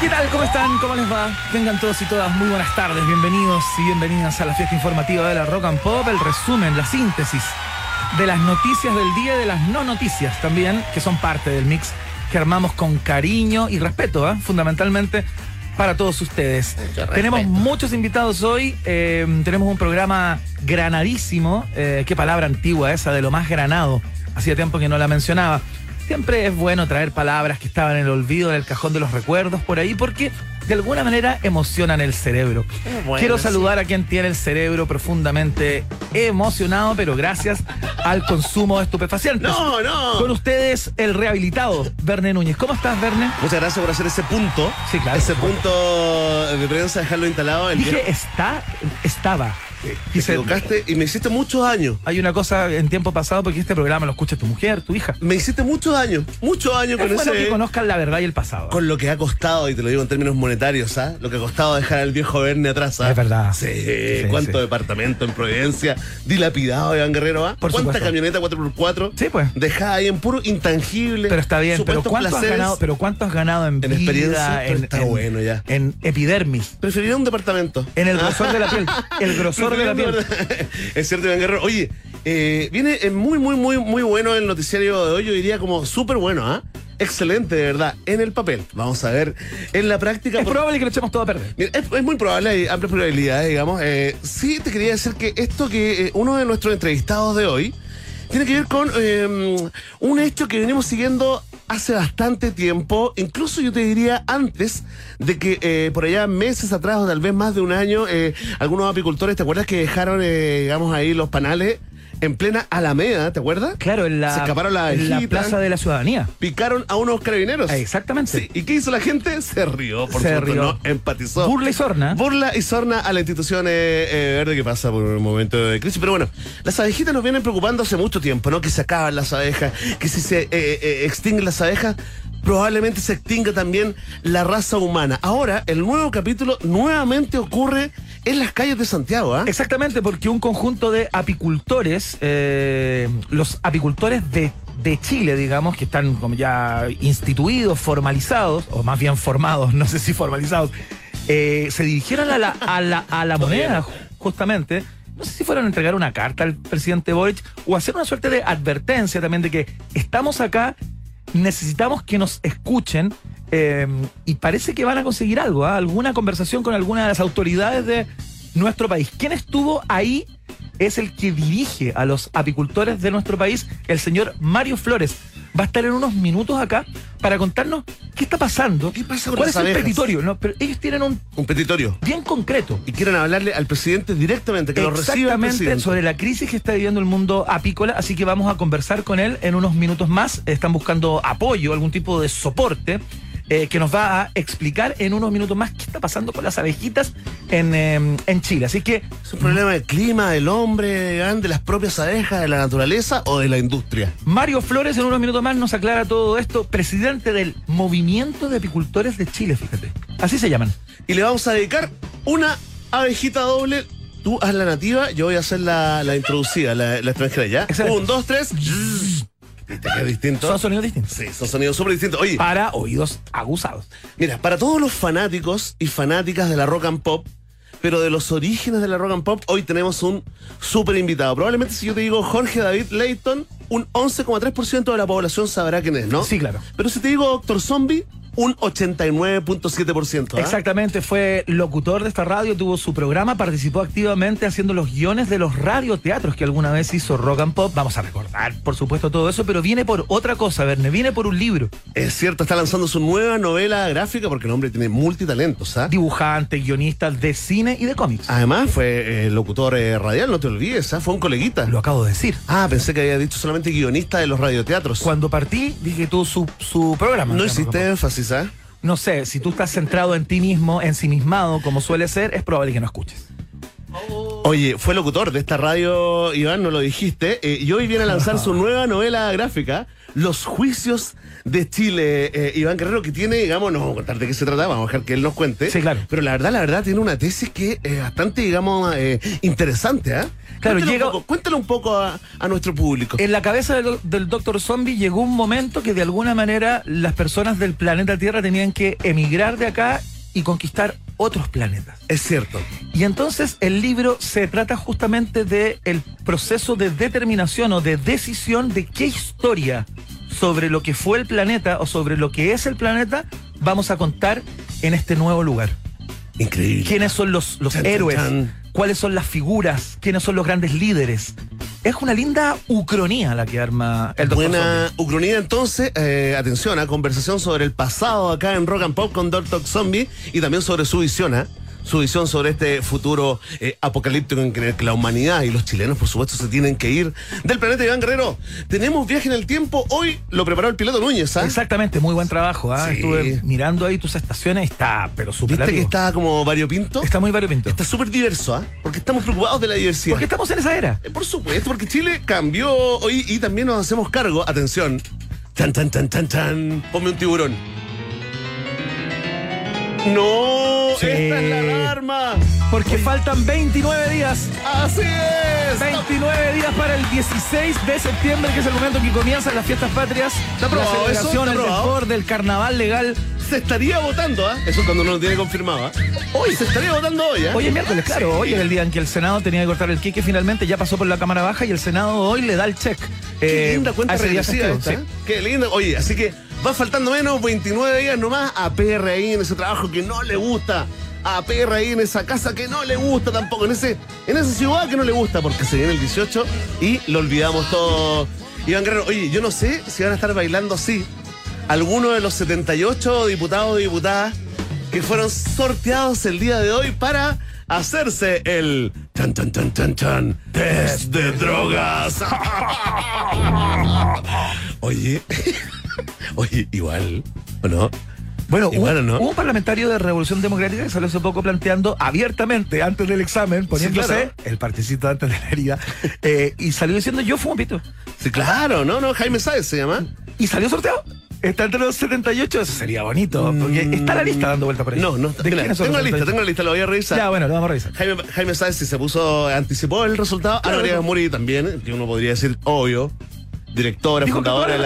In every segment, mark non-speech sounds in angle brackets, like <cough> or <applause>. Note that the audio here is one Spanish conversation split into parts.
¿Qué tal? ¿Cómo están? ¿Cómo les va? Vengan todos y todas muy buenas tardes, bienvenidos y bienvenidas a la fiesta informativa de la Rock and Pop, el resumen, la síntesis de las noticias del día y de las no noticias también, que son parte del mix que armamos con cariño y respeto, ¿eh? fundamentalmente para todos ustedes. Tenemos muchos invitados hoy, eh, tenemos un programa granadísimo, eh, qué palabra antigua esa, de lo más granado, hacía tiempo que no la mencionaba. Siempre es bueno traer palabras que estaban en el olvido, en el cajón de los recuerdos por ahí, porque de alguna manera emocionan el cerebro. Bueno, Quiero sí. saludar a quien tiene el cerebro profundamente emocionado, pero gracias al consumo de estupefacientes. No, no. Con ustedes, el rehabilitado, Verne Núñez. ¿Cómo estás, Verne? Muchas gracias por hacer ese punto. Sí, claro. Ese punto de prensa, dejarlo instalado. El Dije viernes. está, estaba. Te Dice, equivocaste y me hiciste mucho daño. hay una cosa en tiempo pasado porque este programa lo escucha tu mujer, tu hija. Me hiciste mucho daño. Mucho daño Es con bueno ese. que conozcan la verdad y el pasado. Con lo que ha costado, y te lo digo en términos monetarios, ¿ah? Lo que ha costado dejar al viejo Verne atrás, ¿ah? Es verdad. Sí, Sí, cuánto sí. departamento en Providencia, dilapidado Iván Guerrero, ¿ah? Por ¿Cuánta supuesto. camioneta 4x4? Sí, pues. Dejada ahí en puro intangible. Pero está bien, pero ¿cuánto has ganado? Pero ¿cuánto has ganado en, En vida, experiencia, en, está en- bueno ya. en epidermis, Preferiría un departamento. en el grosor de la piel, <laughs> el grosor de la piel? es cierto, Iván Guerrero. Oye, eh, viene eh, muy, muy, muy, muy bueno el noticiario de hoy. Yo diría como súper bueno, ¿ah? Excelente, de verdad. En el papel. Vamos a ver en la práctica. Es por- probable que lo echemos todo a perder. Mira, es, es muy probable, hay amplias probabilidades, digamos. Eh, sí, te quería decir que esto que uno de nuestros entrevistados de hoy tiene que ver con un hecho que venimos siguiendo hace bastante tiempo, incluso yo te diría antes de que eh, por allá meses atrás o tal vez más de un año, eh, algunos apicultores, ¿te acuerdas que dejaron, eh, digamos, ahí los panales en plena Alameda, ¿te acuerdas? Claro, en la, Se escaparon las en la plaza de la ciudadanía. Picaron a unos carabineros. Exactamente. Sí, ¿Y qué hizo la gente? Se rió, por Se supuesto, rió. no empatizó. Burla y sorna. Burla y sorna a la institución eh, eh, verde que pasa por un momento de crisis. Pero bueno, las abejitas nos vienen preocupando hace mucho tiempo, ¿no? Que se acaban las abejas, que si se eh, extinguen las abejas, probablemente se extinga también la raza humana. Ahora, el nuevo capítulo nuevamente ocurre en las calles de Santiago, ¿ah? Exactamente, porque un conjunto de apicultores, eh, los apicultores de, de Chile, digamos, que están como ya instituidos, formalizados, o más bien formados, <laughs> no sé si formalizados, eh, se dirigieron a la, a la, a la moneda, justamente. No sé si fueron a entregar una carta al presidente Boric o hacer una suerte de advertencia también de que estamos acá, necesitamos que nos escuchen eh, y parece que van a conseguir algo, ¿ah? alguna conversación con alguna de las autoridades de nuestro país. ¿Quién estuvo ahí? Es el que dirige a los apicultores de nuestro país, el señor Mario Flores. Va a estar en unos minutos acá para contarnos qué está pasando. ¿Qué pasa con ¿Cuál las es el abejas? petitorio? No, pero ellos tienen un Un petitorio. bien concreto. Y quieren hablarle al presidente directamente, que lo reciba el Exactamente presidente. sobre la crisis que está viviendo el mundo apícola, así que vamos a conversar con él en unos minutos más. Están buscando apoyo, algún tipo de soporte. Eh, que nos va a explicar en unos minutos más qué está pasando con las abejitas en, eh, en Chile. Así que ¿Es un problema del clima, del hombre, de las propias abejas, de la naturaleza o de la industria? Mario Flores en unos minutos más nos aclara todo esto, presidente del Movimiento de Apicultores de Chile, fíjate. Así se llaman. Y le vamos a dedicar una abejita doble. Tú haz la nativa, yo voy a hacer la, la introducida, la, la extranjera, ¿ya? Un, dos, tres. ¿Viste que es distinto? Son sonidos distintos. Sí, son sonidos súper distintos. Oye, Para oídos aguzados. mira, para todos los fanáticos y fanáticas de la rock and pop, pero de los orígenes de la rock and pop, hoy tenemos un súper invitado. Probablemente si yo te digo Jorge David Leighton, un 11,3% de la población sabrá quién es, ¿no? Sí, claro. Pero si te digo Doctor Zombie, un 89.7%. ¿ah? Exactamente, fue locutor de esta radio, tuvo su programa, participó activamente haciendo los guiones de los radioteatros que alguna vez hizo Rock and Pop. Vamos a recordar, por supuesto, todo eso, pero viene por otra cosa, Verne, viene por un libro. Es cierto, está lanzando su nueva novela gráfica porque el hombre tiene multitalentos, ¿ah? Dibujante, guionista de cine y de cómics. Además, fue eh, locutor eh, radial, no te olvides, ¿ah? Fue un coleguita. Lo acabo de decir. Ah, pensé que había dicho solamente guionista de los radioteatros. Cuando partí, dije tú su, su programa. No hiciste énfasis, ¿ah? No sé, si tú estás centrado en ti mismo, ensimismado, como suele ser, es probable que no escuches. Oye, fue locutor de esta radio, Iván, no lo dijiste, eh, y hoy viene a lanzar su nueva novela gráfica los juicios de Chile, eh, Iván Guerrero, que tiene, digamos, no vamos a contar de qué se trata, vamos a dejar que él nos cuente. Sí, claro. Pero la verdad, la verdad, tiene una tesis que es bastante, digamos, eh, interesante, ¿ah? Claro, cuéntalo, llega- un poco, cuéntalo un poco a, a nuestro público. En la cabeza del, del Doctor Zombie llegó un momento que de alguna manera las personas del planeta Tierra tenían que emigrar de acá y conquistar otros planetas. Es cierto. Y entonces el libro se trata justamente de el proceso de determinación o de decisión de qué historia sobre lo que fue el planeta o sobre lo que es el planeta vamos a contar en este nuevo lugar. Increíble. ¿Quiénes son los, los Chan, héroes? chan. ¿Cuáles son las figuras? ¿Quiénes son los grandes líderes? Es una linda ucronía la que arma el Dr. Buena Zombie. Ucronía entonces, eh, atención a conversación sobre el pasado acá en Rock and Pop con Dr. Zombie y también sobre su visión, ¿ah? Su visión sobre este futuro eh, apocalíptico en el que la humanidad y los chilenos, por supuesto, se tienen que ir del planeta Iván Guerrero. Tenemos viaje en el tiempo. Hoy lo preparó el piloto Núñez, ¿ah? Exactamente, muy buen trabajo. ¿ah? Sí. Estuve mirando ahí tus estaciones, está, pero súper ¿Viste que está como variopinto? Está muy variopinto. Está súper diverso, ¿ah? Porque estamos preocupados de la diversidad. Porque estamos en esa era. Eh, Por supuesto, porque Chile cambió hoy y también nos hacemos cargo. Atención. Chan, chan, chan, chan, chan. Ponme un tiburón. ¡No! Sí. ¡Esta es la alarma! Porque faltan 29 días. ¡Así es! 29 días para el 16 de septiembre, que es el momento en que comienzan las fiestas patrias. ¿Está aprobado la celebración, ¿Está el mejor del carnaval legal. Se estaría votando, ¿ah? Eso cuando no lo tiene confirmado, ¿ah? Hoy se estaría votando hoy, ¿ah? Hoy es miércoles, claro. Hoy es el día en que el Senado tenía que cortar el quique. Finalmente ya pasó por la Cámara Baja y el Senado hoy le da el check. Qué eh, linda cuenta regresiva esta, ¿eh? Qué linda. Oye, así que va faltando menos 29 días nomás a PR ahí en ese trabajo que no le gusta. A PR ahí en esa casa que no le gusta tampoco. En, ese, en esa ciudad que no le gusta porque se viene el 18 y lo olvidamos todo. Iván Guerrero, oye, yo no sé si van a estar bailando así algunos de los 78 diputados y diputadas que fueron sorteados el día de hoy para hacerse el chan chan chan chan chan test de drogas. <laughs> Oye, <laughs> oye, igual, ¿o no? Bueno, Igual, ¿no? hubo un parlamentario de Revolución Democrática que salió hace poco planteando abiertamente, antes del examen, poniéndose claro. el particito antes de la herida, <laughs> eh, y salió diciendo yo fumo pito. Sí, claro, no, no, Jaime Sáez se llama. Y salió sorteado. Está entre los 78, eso sería bonito, porque está la lista dando vuelta por ahí. No, no, ¿De mira, tengo la lista, 78? tengo la lista, lo voy a revisar. Ya, bueno, lo vamos a revisar. Jaime, Jaime Sáez si se puso, anticipó el resultado. Claro. Ana María Muri también, que uno podría decir obvio, directora, Dijo fundadora de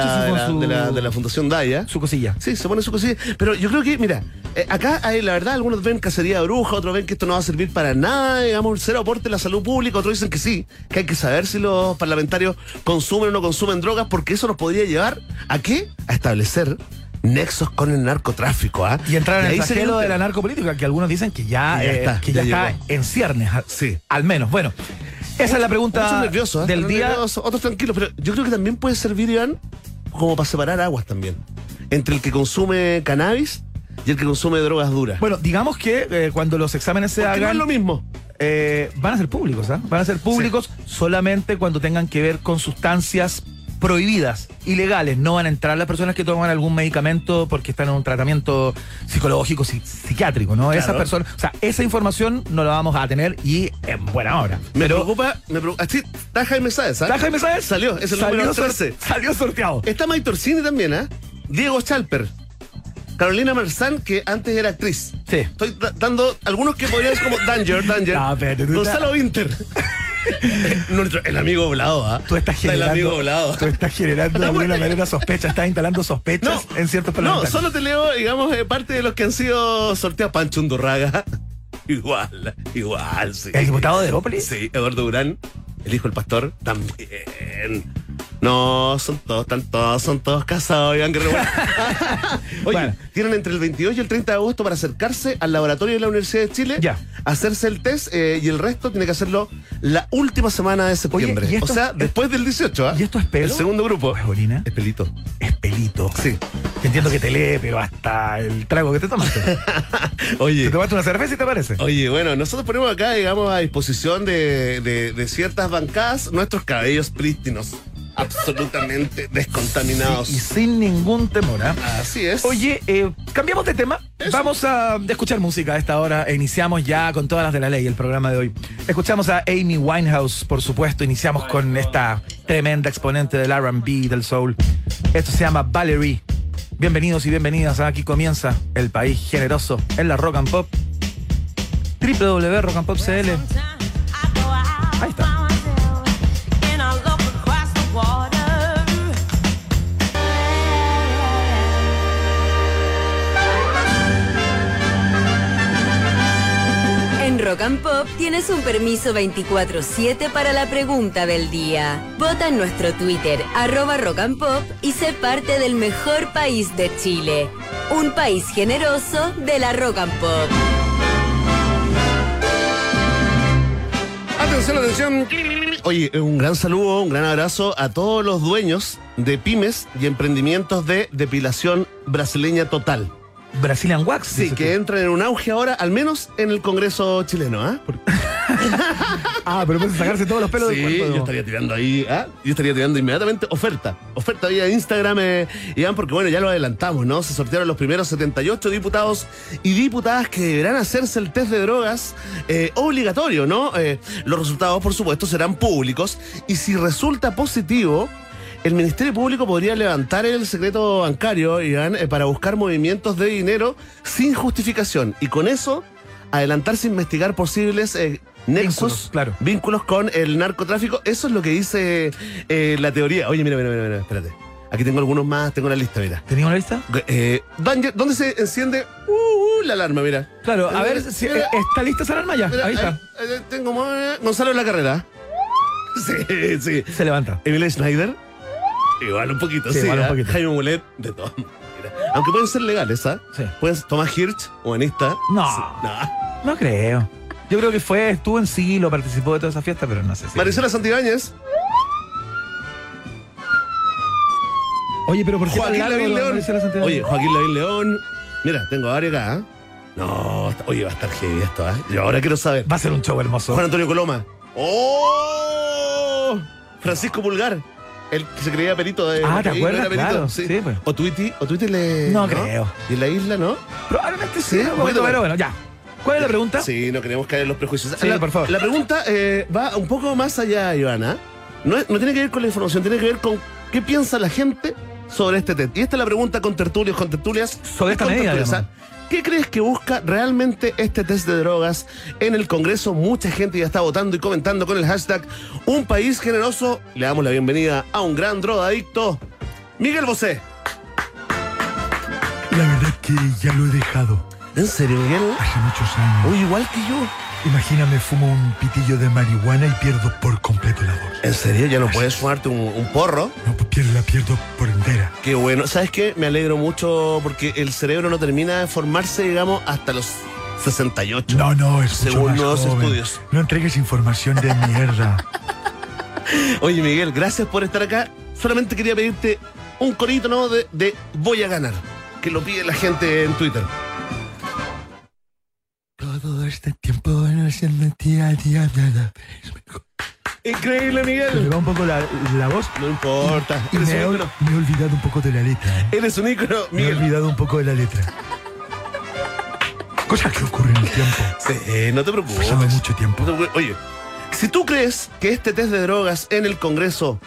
la de la Fundación Daya. Su cosilla. Sí, se pone su cosilla. Pero yo creo que, mira, eh, acá hay, la verdad, algunos ven cacería de bruja, otros ven que esto no va a servir para nada, digamos, cero aporte a la salud pública, otros dicen que sí, que hay que saber si los parlamentarios consumen o no consumen drogas, porque eso nos podría llevar a qué? A establecer nexos con el narcotráfico, ¿ah? Y entrar en ahí el flagelo de la narcopolítica, que algunos dicen que ya, eh, está, que ya, ya está en ciernes. Sí. Al menos. Bueno, esa es la pregunta Muchos nerviosos, ¿eh? del día. otros tranquilos, pero yo creo que también puede servir, Iván, como para separar aguas también. Entre el que consume cannabis y el que consume drogas duras. Bueno, digamos que eh, cuando los exámenes se Porque no es hagan, lo mismo. eh, van a ser públicos, ¿ah? Van a ser públicos solamente cuando tengan que ver con sustancias prohibidas, ilegales. No van a entrar las personas que toman algún medicamento porque están en un tratamiento psicológico, psi- psiquiátrico, ¿no? Esas Claro. personas, o sea, esa información no la vamos a tener y en buena hora. Me Pero preocupa, me preocupa. Sí, está Jaime Sáez, ¿ah? ¿Está Jaime Sáez? Salió, es el Salió número sor- 13. Salió sorteado. Está Mike Torsini también, ¿ah? Diego Chalper. Carolina Marzán, que antes era actriz. Sí. Estoy da- dando algunos que podrían ser como Danger, <laughs> Danger. No, Gonzalo Winter. <laughs> <laughs> Nuestro- el amigo volado, ¿ah? Tú estás El generando, amigo volado. tú estás generando de alguna manera sospechas, estás instalando sospechas en ciertos no, solo te leo, digamos, eh, parte de los que han sido sorteados. Pancho Undurraga. <laughs> igual, igual, sí. ¿El diputado de Herópolis? Sí, Eduardo Durán, el hijo del pastor, también. No, son todos, están todos, son todos casados, Iván Guerrero. <laughs> Oye, Bueno. tienen entre el 22 y el 30 de agosto para acercarse al laboratorio de la Universidad de Chile, Ya. hacerse el test eh, y el resto tiene que hacerlo la última semana de septiembre. ¿y esto o sea, es- después del 18, ¿ah? ¿Y esto es pelo? El segundo grupo. ¿O es orina? Es pelito. Es pelito. Sí. Entiendo que te lee, pero hasta el trago que te tomaste. <laughs> Oye. ¿Te tomaste una cerveza y te parece? Oye, bueno, nosotros ponemos acá, digamos, a disposición de, de- de ciertas bancadas nuestros cabellos prístinos, absolutamente descontaminados. Y sin ningún temor, ¿ah? Así es. Oye, eh, cambiamos de tema. Vamos a escuchar música a esta hora. Iniciamos ya con todas las de la ley el programa de hoy. Escuchamos a Amy Winehouse, por supuesto. Iniciamos con esta tremenda exponente del RB, del soul. Esto se llama Valerie. Bienvenidos y bienvenidas. Aquí comienza el país generoso en la rock and pop. www.rockandpopcl. Rock and Pop tienes un permiso 24-7 para la pregunta del día. Vota en nuestro Twitter, arroba Rock y sé parte del mejor país de Chile. Un país generoso de la Rock and Pop. Atención, atención. Oye, un gran saludo, un gran abrazo a todos los dueños de pymes y emprendimientos de depilación brasileña total. Brazilian Wax. Sí, que entran en un auge ahora, al menos en el Congreso chileno, ¿ah? <laughs> Ah, pero puedes sacarse todos los pelos sí, del cuerpo. yo estaría tirando ahí, ¿ah? Yo estaría tirando inmediatamente oferta. Oferta vía Instagram, eh, Iván, porque bueno, ya lo adelantamos, ¿no? Se sortearon los primeros 78 diputados y diputadas que deberán hacerse el test de drogas eh, obligatorio, ¿no? Eh, los resultados, por supuesto, serán públicos y si resulta positivo, el Ministerio Público podría levantar el secreto bancario, Iván, eh, para buscar movimientos de dinero sin justificación y con eso adelantarse a investigar posibles eh, nexos, Vínculos, claro. vínculos con el narcotráfico. Eso es lo que dice eh, la teoría. Oye, mira, mira, mira, mira, espérate. Aquí tengo algunos más, tengo la lista, mira. ¿Teníamos una lista? Eh, Danger, ¿Dónde se enciende uh, uh, la alarma? Mira. Claro, a ver si mira, está lista esa alarma ya. mira, Ahí está. tengo Gonzalo en la carrera. <laughs> Sí, sí. Se levanta. Emily Schneider. Igual un poquito, Sí, sí. igual un poquito. Jaime Mulet, de todas maneras. Aunque pueden ser legales, ¿ah? Sí. Pueden Tomás Hirsch, humanista. No. Sí, no. No creo. Yo creo que fue, estuvo en siglo, participó de toda esa fiesta, pero no sé si. Marisela Santibáñez. Oye, pero ¿por qué Joaquín Lavín León. Oye, Joaquín Lavín León. Mira, tengo varios acá. ¿ah? No, oye, va a estar heavy esto, ¿ah? Yo ahora quiero saber. Va a ser un show hermoso. Juan Antonio Coloma. ¡Oh! Francisco Pulgar. El que se creía perito de. Ah, ¿te acuerdas? era perito, Claro, Sí. sí, pues. O Tweety, o Tweety le. No creo. Y en la isla, ¿no? Probablemente sí, Sí, poquito pero bueno, ya. ¿Cuál es la pregunta? Sí, no queremos caer en los prejuicios. Sí, la, por favor. La pregunta eh, va un poco más allá, Ivana. No, es- no tiene que ver con la información, tiene que ver con qué piensa la gente sobre este test. Y esta es la pregunta con tertulios, con tertulias. Sobre esta medida. ¿Qué crees que busca realmente este test de drogas en el Congreso? Mucha gente ya está votando y comentando con el hashtag Un País Generoso. Le damos la bienvenida a un gran drogadicto, Miguel Bosé. La verdad que ya lo he dejado ¿En serio, Miguel? hace muchos años. Uy, igual que yo. Imagíname, fumo un pitillo de marihuana y pierdo por completo la voz. ¿En serio? ¿Ya no puedes fumarte un, un porro? No, pues pierdo, la pierdo por entera. Qué bueno. ¿Sabes qué? Me alegro mucho porque el cerebro no termina de formarse, digamos, hasta los 68. No, no, es mucho Según más nuevos joven. estudios. No entregues información de mierda. <laughs> Oye, Miguel, gracias por estar acá. Solamente quería pedirte un corito, ¿no? De, de voy a ganar. Que lo pide la gente en Twitter. Todo este tiempo no se metía día nada. Increíble, Se me Miguel. va un poco la, la voz No importa. y me he, me olvidado un poco de la letra. ¿eh? Eres un ícono, Me he Miguel. olvidado un poco de la letra. Cosas que ocurren en el tiempo. Sí, no te preocupes. Pasado mucho tiempo. No. Oye, si tú crees que este test de drogas en el Congreso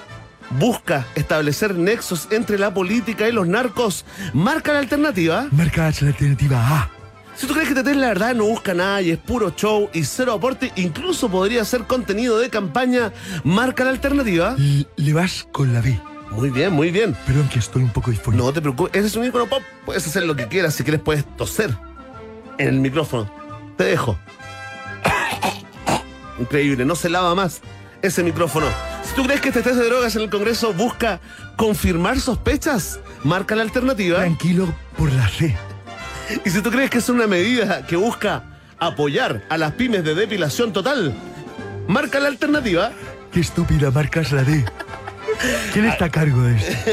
busca establecer nexos entre la política y los narcos, marca la alternativa. Marca la alternativa A. Si tú crees que TT la verdad no busca nada y es puro show y cero aporte, incluso podría ser contenido de campaña, marca la alternativa. L- le vas con la B. Muy bien, muy bien. Perdón que estoy un poco difónico. No te preocupes, ese es un icono pop, puedes hacer lo que quieras, si quieres puedes toser en el micrófono. Te dejo. <coughs> Increíble, no se lava más ese micrófono. Si tú crees que este test de drogas en el Congreso busca confirmar sospechas, marca la alternativa. Tranquilo por la C. Y si tú crees que es una medida que busca apoyar a las pymes de depilación total, marca la alternativa. Qué estúpida marcas la D. ¿Quién está a cargo de esto?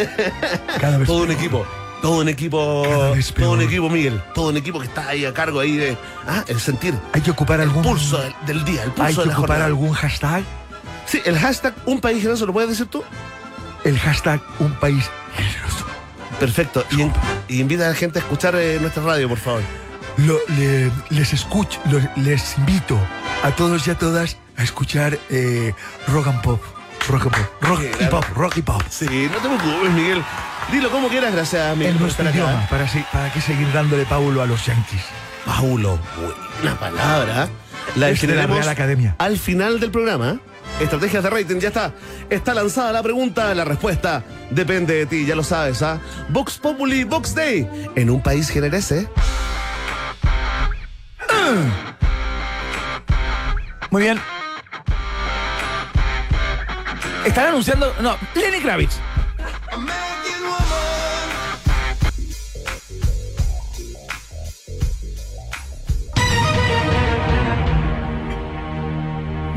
Cada vez Todo un equipo. Todo un equipo. Todo un equipo, Miguel. Todo un equipo que está ahí a cargo ahí de. Ah, el sentir. Hay que ocupar algún. Pulso del, del día, el pulso Hay que de la ocupar jornada. algún hashtag. Sí, el hashtag Un País Generoso, ¿lo puedes decir tú? El hashtag un país generoso. Perfecto. Y, en- y invita a la gente a escuchar eh, nuestra radio, por favor. Lo- le- les escucho, lo- les invito a todos y a todas a escuchar eh, rock and pop. Rock and pop. Rock y pop, rock y pop. Sí, no te preocupes, Miguel. Dilo como quieras, gracias, Miguel. En por estar acá. idioma, para, se- para que seguir dándole Paulo a los Yankees. Paulo, buena palabra. La Es de la Real Academia. al final del programa. Estrategias de rating, ya está. Está lanzada la pregunta, la respuesta depende de ti, ya lo sabes, ¿ah? Vox Populi, Vox Day. En un país generese. Muy bien. Están anunciando. No, Lenny Kravitz.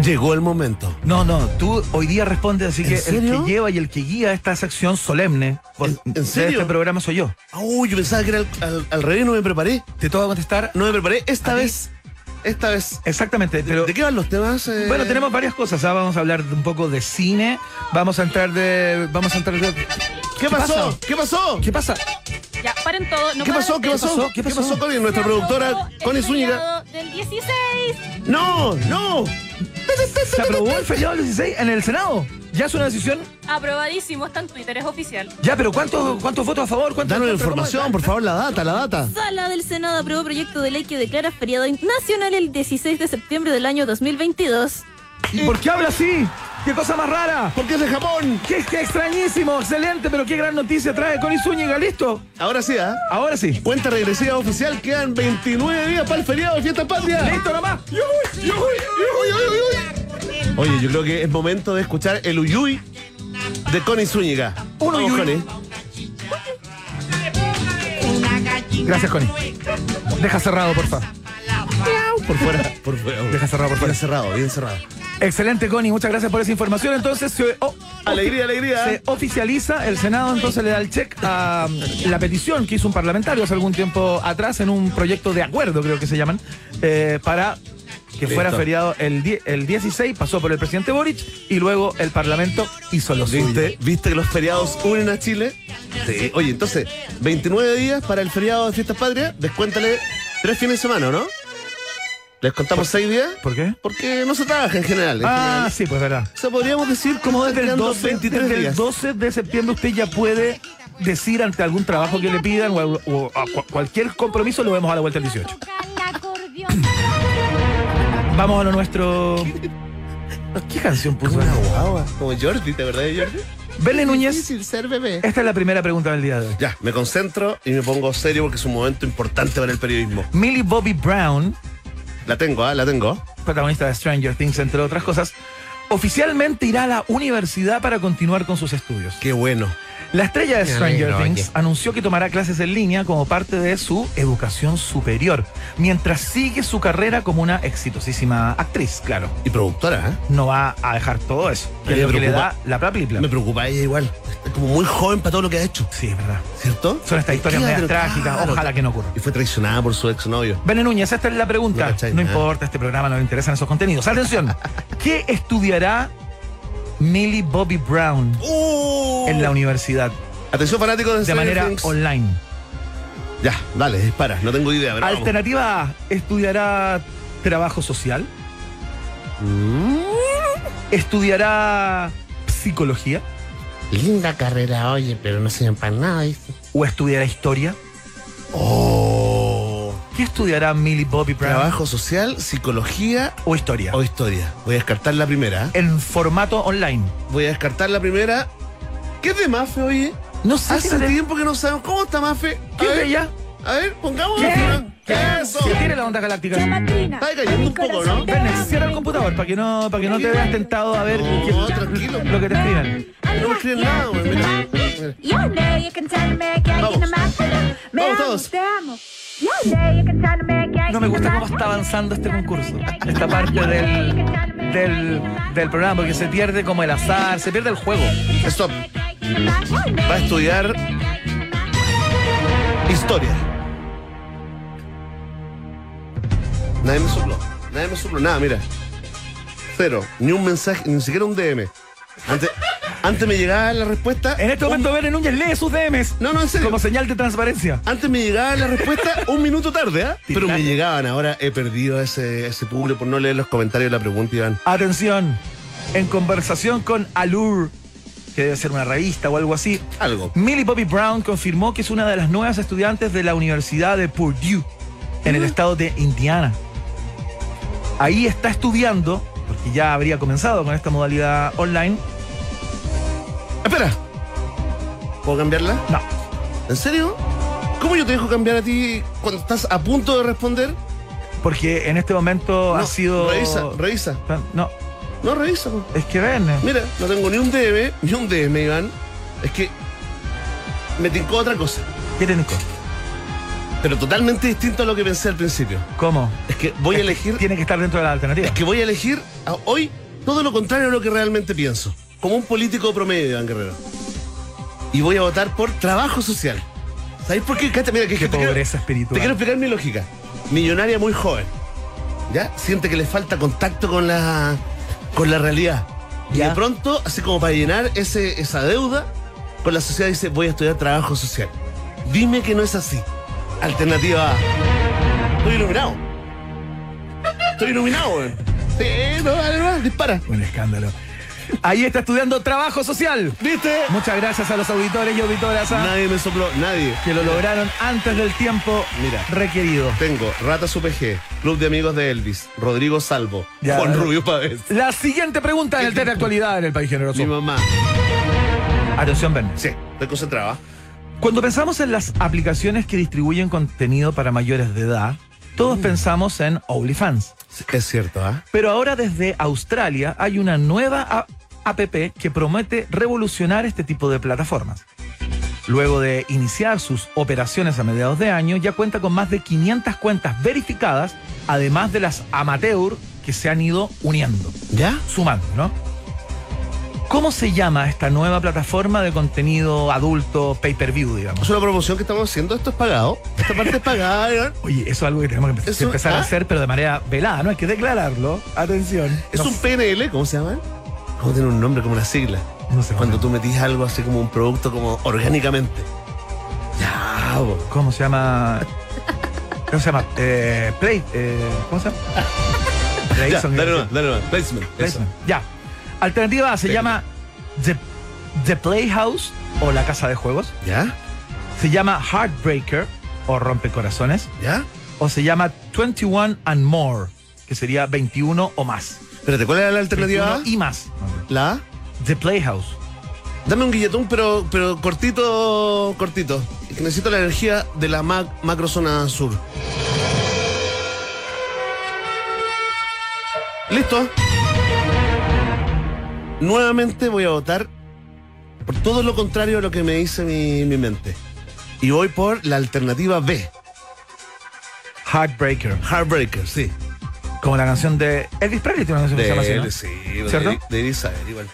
Llegó el momento. No, no, tú hoy día respondes, así ¿En que el serio? que lleva y el que guía esta sección solemne por- ¿En- en de serio? este programa soy yo. Uy, yo pensaba que era al, al- al revés, no me preparé. Te que contestar. No me preparé. Esta vez. Esta vez. Exactamente, pero. ¿De qué van los temas? eh? Bueno, tenemos varias cosas. ¿ah? Vamos a hablar un poco de cine. Vamos a entrar de. Vamos a entrar de. ¿Qué pasó? pasa? ¿Qué pasó? ¿Qué pasa? Ya, paren todo. No ¿Qué pasó? ¿Qué pasó? ¿Qué ¿Qué pasó? pasó, Connie? Nuestra productora, Connie Zúñiga. Del 16. ¡No! ¡No! ¿Se aprobó el feriado del 16 en el Senado? ¿Ya es una decisión? Aprobadísimo, está en Twitter, es oficial. Ya, pero ¿cuántos, cuántos votos a favor? ¿Cuántos Danos la información, por favor, la data, la data. Sala del Senado aprobó proyecto de ley que declara feriado nacional el 16 de septiembre del año 2022. ¿Y por qué habla así? ¡Qué cosa más rara! Porque es de Japón. ¡Qué, qué extrañísimo! ¡Excelente! Pero qué gran noticia trae Connie Zúñiga. ¿Listo? Ahora sí, ¿ah? Ahora sí. Cuenta regresiva oficial, quedan 29 días para el feriado de Fiesta Patria. ¡Listo nomás! Oye, yo creo que es momento de escuchar el Uyuy de Connie Zúñiga. Un Vamos, Uyuy. Connie. Gracias, Connie. Deja cerrado, por favor. Por fuera, <laughs> por fuera. Deja cerrado, por Bien favor. cerrado, bien cerrado. Excelente, Connie. Muchas gracias por esa información. Entonces, se, oh, Alegría, alegría. se oficializa, el Senado entonces le da el check a mm, la petición que hizo un parlamentario hace algún tiempo atrás en un proyecto de acuerdo, creo que se llaman, eh, para que fuera feriado el, die- el 16, pasó por el presidente Boric y luego el Parlamento hizo lo suyo. ¿Viste? ¿Viste que los feriados unen a Chile? Sí. Oye, entonces, 29 días para el feriado de Fiestas Patrias, descuéntale tres fines de semana, ¿no? ¿Les contamos seis días? ¿Por qué? Porque no se trabaja en general. en Ah, general. sí, pues verdad. O sea, podríamos decir Como desde el, quedando 12, 23 desde el días. 12 de septiembre usted ya puede decir ante algún trabajo que le pidan o, cualquier compromiso lo vemos a la vuelta del 18. Vamos a lo nuestro. <laughs> ¿Qué canción puso? Una guagua. Como Jordi, ¿te verdad de Jordi? Belén Núñez, Difícil ser bebé. esta es la primera pregunta del día de hoy. Ya, me concentro y me pongo serio porque es un momento importante para el periodismo. Millie Bobby Brown, La tengo, ¿ah? La tengo. protagonista de Stranger Things, entre otras cosas, oficialmente irá a la universidad para continuar con sus estudios. Qué bueno. La estrella de Stranger Things oye. anunció que tomará clases en línea como parte de su educación superior, mientras sigue su carrera como una exitosísima actriz, claro. Y productora, ¿eh? No va a dejar todo eso, que es Me lo que le da preocupa. la película. Me preocupa ella igual. Está como muy joven para todo lo que ha hecho. Sí, es verdad. ¿Cierto? Son estas historias Claro, medias trágicas, claro. ojalá que no ocurra. Y fue traicionada por su exnovio. Bene Núñez, esta es la pregunta. No nada. importa, este programa no le interesan esos contenidos. Atención, ¿qué estudiará Millie Bobby Brown en la universidad Atención fanáticos de, de manera Things. online? Ya, dale, dispara. No tengo idea, pero vamos. Alternativa A, ¿estudiará trabajo social? Mm, ¿Estudiará psicología? linda carrera, oye, pero no sirven para nada, ¿viste? ¿O estudiará historia? Oh. ¿Qué estudiará Millie Bobby Brown? Trabajo social, psicología ¿O historia? o historia. Voy a descartar la primera. En formato online. Voy a descartar la primera. ¿Qué es de Mafe, oye? No sé Hace si le- tiempo que no sabemos. ¿Cómo está Mafe? A ¿Qué es ver, de ella? A ver, pongamos. ¿Qué? Eso. ¿Qué tiene la onda galáctica? Está cayendo un poco, ¿no? Ven, cierra el computador para que no, para que no te veas tentado a ver No, qué- tranquilo. lo que te escriben. No me escriben nada, güey. Vamos. Vamos todos. No me gusta cómo está avanzando este concurso. Esta parte del, del, del programa, porque se pierde como el azar, se pierde el juego. Stop. Va a estudiar historia. Nadie me sopló. Nadie me sopló. Nada, mira. Cero. Ni un mensaje, ni siquiera un DM. Antes, Antes me llegaba la respuesta. En este un- momento, Verne Núñez lee sus DMs. No, no, en serio. Como señal de transparencia. Antes me llegaba la respuesta <laughs> un minuto tarde, ¿ah? Pero me llegaban. Ahora he perdido ese, ese público por no leer los comentarios de la pregunta, Iván. Atención. En conversación con Allure, que debe ser una revista o algo así, Algo. Millie Bobby Brown confirmó que es una de las nuevas estudiantes de la Universidad de Purdue, en el estado de Indiana. Ahí está estudiando, porque ya habría comenzado con esta modalidad online. Espera. ¿Puedo cambiarla? No, ¿En serio? ¿Cómo yo te dejo cambiar a ti cuando estás a punto de responder? porque en este momento ha sido. Revisa, revisa. No, No, revisa. es que ven. Mira, no tengo ni un DM, ni un DM, Iván. Es que me tincó otra cosa. ¿Qué tiene co- Pero totalmente distinto a lo que pensé al principio. ¿Cómo? Es que voy a elegir. Tiene que estar dentro de la alternativa. Es que voy a elegir a- hoy todo lo contrario a lo que realmente pienso. Como un político promedio, Iván Guerrero. Y voy a votar por trabajo social. ¿Sabéis por qué? Mira, que Qué quiero- pobreza espiritual. Te quiero explicar mi lógica. Millonaria muy joven. ¿Ya? Siente que le falta contacto con la, con la realidad. Y de pronto, así como para llenar ese, esa deuda, con la sociedad dice, voy a estudiar trabajo social. Dime que no es así. Alternativa A. Estoy iluminado. Estoy iluminado, güey. Sí, no, dale, no, dispara. Un escándalo. Ahí está estudiando trabajo social. ¿Viste? Muchas gracias a los auditores y auditoras ¿ah? Nadie me sopló, nadie. que lo lograron antes del tiempo Mira. requerido. Tengo Ratas UPG, Club de Amigos de Elvis, Rodrigo Salvo, Ya. Juan Rubio Pávez, La siguiente pregunta en el tema de actualidad en el país generoso. mi mamá. Atención, Ben. Sí, estoy concentrado. Cuando pensamos en las aplicaciones que distribuyen contenido para mayores de edad, todos pensamos en OnlyFans. Es cierto, ¿ah? Pero ahora desde Australia hay una nueva app que promete revolucionar este tipo de plataformas. Luego de iniciar sus operaciones a mediados de año, ya cuenta con más de 500 cuentas verificadas, además de las amateur que se han ido uniendo, ¿Ya? sumando, ¿no? ¿Cómo se llama esta nueva plataforma de contenido adulto pay-per-view, digamos? Es una promoción que estamos haciendo, esto es pagado. Esta parte es pagada, <laughs> Iván. Oye, eso es algo que tenemos que Eso- empezar a ¿ah? hacer, pero de manera velada, ¿no? Hay que declararlo. Atención. Es No un PNL, ¿cómo se llama? ¿Cómo tiene un nombre como una sigla? No sé Cuando tú metís algo así como un producto como orgánicamente. Ya, bo. ¿Cómo se llama? ¿Cómo se llama? Eh, play. eh, ¿Cómo se llama? Play, <laughs> Ya, son- dale nomás, dale nomás. Placement. Placement. Ya. Alternativa A se llama The, The Playhouse o la casa de juegos. ¿Ya? Se llama Heartbreaker o Rompecorazones. ¿Ya? O se llama 21 and More, que sería 21 o más. Espérate, ¿cuál era la alternativa? 21 y más. La A. The Playhouse. Dame un guilletón, pero, pero cortito, cortito. Necesito la energía de la mac- macrozona sur. ¿Listo? Nuevamente voy a votar por todo lo contrario a lo que me dice mi, mi mente. Y voy por la alternativa B. Heartbreaker. Heartbreaker, sí. Como la canción de Elvis Presley, tiene una canción que se llama así, ¿no? sí, ¿Cierto? de, de igual.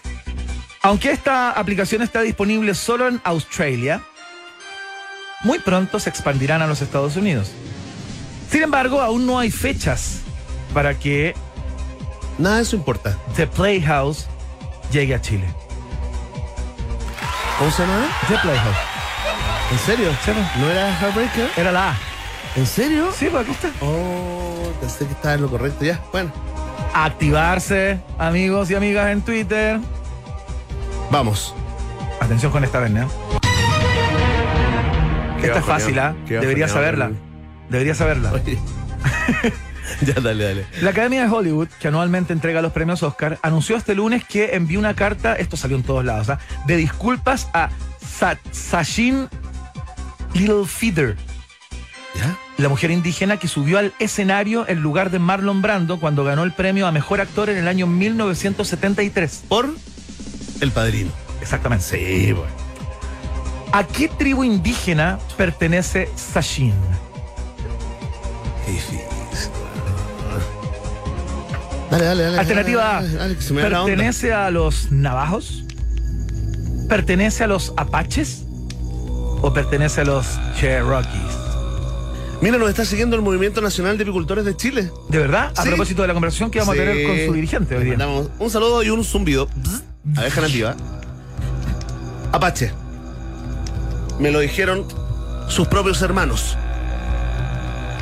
Aunque esta aplicación está disponible solo en Australia, muy pronto se expandirán a los Estados Unidos. Sin embargo, aún no hay fechas para que Nada de eso importa. The Playhouse llegue a Chile. ¿Cómo se llama? The Playhouse. ¿En serio? ¿No era Heartbreaker? Era la A. ¿En serio? Sí, pues aquí está. Oh, pensé que estaba en lo correcto ya. Bueno, Activarse, amigos y amigas en Twitter. vamos. Atención con esta vena. Qué Esta es fácil, ¿ah? qué Debería saberla. Debería saberla. Oye. <laughs> <laughs> ya, dale, dale. La Academia de Hollywood, que anualmente entrega los premios Oscar, anunció este lunes que envió una carta, esto salió en todos lados, ¿ah? de disculpas a Sa Sachin Littlefeather, ¿Ya? la mujer indígena que subió al escenario en lugar de Marlon Brando cuando ganó el premio a Mejor Actor en el año 1973. Por El Padrino. Exactamente. Sí, bueno. ¿A qué tribu indígena pertenece Sachin? Qué difícil. Dale, dale, dale. Alternativa A. Dale, me. ¿Pertenece a los navajos? ¿Pertenece a los apaches? ¿O pertenece a los cherokees? Mira, nos está siguiendo el Movimiento Nacional de Apicultores de Chile. ¿De verdad? A Sí. propósito de la conversación que vamos Sí. a tener con su dirigente hoy día. mandamos un saludo y un zumbido. Abeja nativa. Apache. Me lo dijeron sus propios hermanos.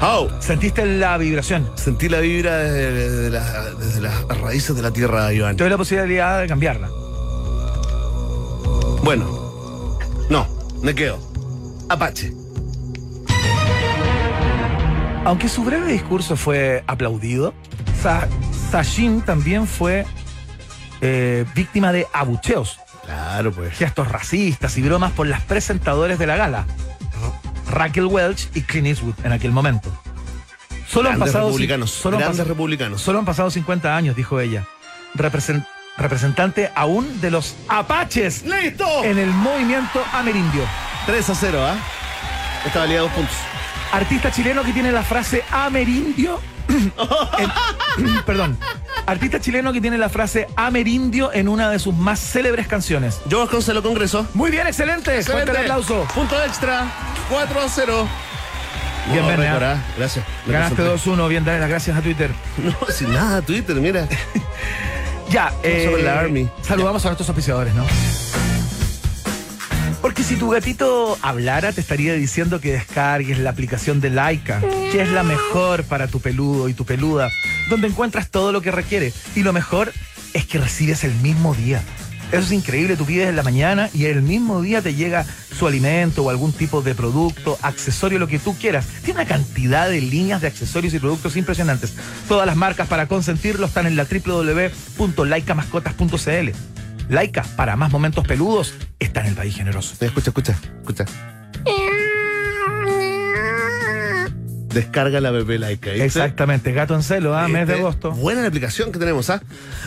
Oh, ¿Sentiste la vibración? sentí la vibra desde, desde la- desde las raíces de la tierra, Iván. Tuve la posibilidad de cambiarla. Bueno, no, me quedo. Apache. Aunque su breve discurso fue aplaudido, Sa- Sachin también fue eh, víctima de abucheos, Claro, pues. gestos racistas y bromas por las presentadores de la gala, Raquel Welch y Clint Eastwood en aquel momento. Solo han, Grandes pasado, republicanos. solo, han grandes pas- republicanos. solo han pasado 50 años, dijo ella. Represent- representante aún de los apaches ¡Listo! en el movimiento amerindio. 3 a 0, ¿ah? Esta valía dos puntos. Artista chileno que tiene la frase amerindio. En- <clears throat> perdón. Artista chileno que tiene la frase amerindio en una de sus más célebres canciones. Yo Vasconcelo Congreso. Muy bien, excelente. Fuerte el aplauso. Punto extra. 4 a 0. Bien, No. Gracias. Me Ganaste concentré. 2-1. Bien, dale las gracias a Twitter. <laughs> No, sin nada, Twitter, mira. <laughs> Ya, eh, la Army. saludamos a nuestros auspiciadores, ¿no? Porque si tu gatito hablara, te estaría diciendo que descargues la aplicación de Laika, que es la mejor para tu peludo y tu peluda, donde encuentras todo lo que requiere. Y lo mejor es que recibes el mismo día. Eso es increíble, tú pides en la mañana y el mismo día te llega su alimento o algún tipo de producto, accesorio, lo que tú quieras. Tiene una cantidad de líneas de accesorios y productos impresionantes. Todas las marcas para consentirlo están en la www.laicamascotas.cl. Laika, para más momentos peludos, está en el país generoso. Escucha, escucha, escucha. Descarga la bebé Laika. ¿viste? Exactamente, gato en celo, ¿ah? mes de Este, agosto. Buena la aplicación que tenemos, ¿ah?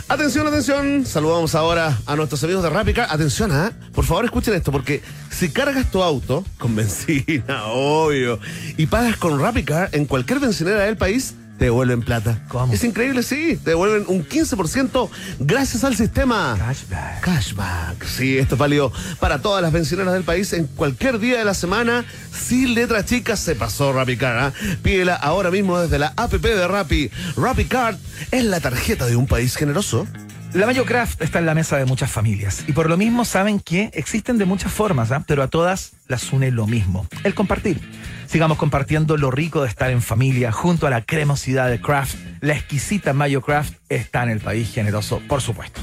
Atención, atención. Saludamos ahora a nuestros amigos de Rápica. Atención, ¿ah? Por favor, escuchen esto, porque si cargas tu auto con <laughs> benzina, obvio, y pagas con Rápica en cualquier bencinera del país, te devuelven plata. ¿Cómo? Es increíble, sí. Te devuelven un 15% gracias al sistema. Cashback. Cashback. Sí, esto es válido para todas las bencineras del país en cualquier día de la semana. Sin letras chicas se pasó RappiCard. ¿ah? Pídela ahora mismo desde la app de Rappi. RappiCard es la tarjeta de un país generoso. La Mayo Craft está en la mesa de muchas familias y por lo mismo saben que existen de muchas formas, ¿ah? pero a todas las une lo mismo, el compartir. Sigamos compartiendo lo rico de estar en familia junto a la cremosidad de Craft. La exquisita Mayo Craft está en el país generoso, por supuesto.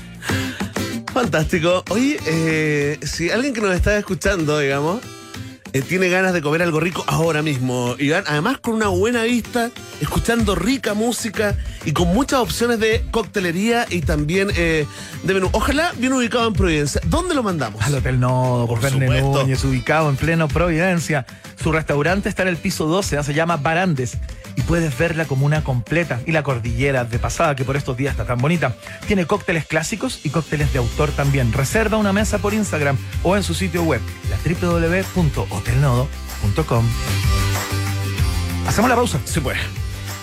Fantástico. Oye, eh, si alguien que nos está escuchando, digamos, eh, tiene ganas de comer algo rico ahora mismo, Iván, además con una buena vista, escuchando rica música y con muchas opciones de coctelería y también eh, de menú. Ojalá bien ubicado en Providencia. ¿Dónde lo mandamos? Al Hotel Nodo, por Por. Núñez, ubicado en pleno Providencia. Su restaurante está en el piso 12, ¿ah? se llama Barandes. Y puedes ver la comuna completa y la cordillera de pasada, que por estos días está tan bonita. Tiene cócteles clásicos y cócteles de autor también. Reserva una mesa por Instagram o en su sitio web, la www.hotelnodo.com. Hacemos la pausa. Sí, pues.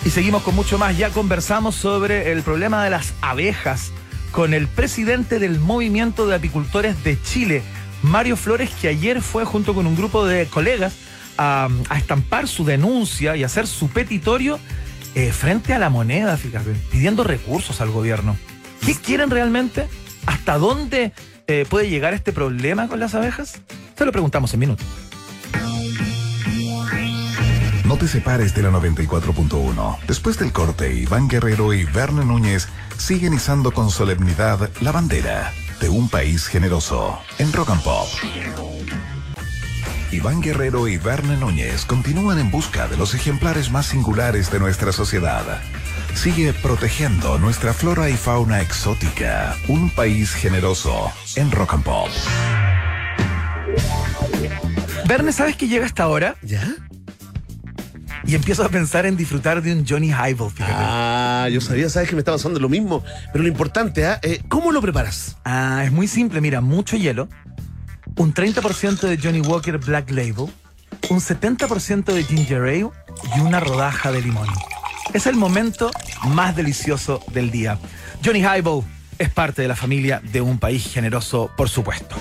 Y seguimos con mucho más. Ya conversamos sobre el problema de las abejas con el presidente del Movimiento de Apicultores de Chile, Mario Flores, que ayer fue junto con un grupo de colegas a, a estampar su denuncia y hacer su petitorio eh, frente a la moneda, fíjate, pidiendo recursos al gobierno. ¿Qué quieren realmente? ¿Hasta dónde eh, puede llegar este problema con las abejas? Se lo preguntamos en minutos. No te separes de la 94.1. Después del corte, Iván Guerrero y Verne Núñez siguen izando con solemnidad la bandera de un país generoso en Rock and Pop. Iván Guerrero y Verne Núñez continúan en busca de los ejemplares más singulares de nuestra sociedad. Sigue protegiendo nuestra flora y fauna exótica. Un país generoso en Rock and Pop. Verne, ¿sabes que llega esta hora? ¿Ya? Y empiezo a pensar en disfrutar de un Johnny Highball, fíjate. Ah, yo sabía, sabes que me está pasando lo mismo. Pero lo importante, ¿ah? Eh, ¿cómo lo preparas? Ah, es muy simple, mira, mucho hielo, un 30% de Johnny Walker Black Label, un 70% de ginger ale y una rodaja de limón. Es el momento más delicioso del día. Johnny Highball es parte de la familia de un país generoso, por supuesto.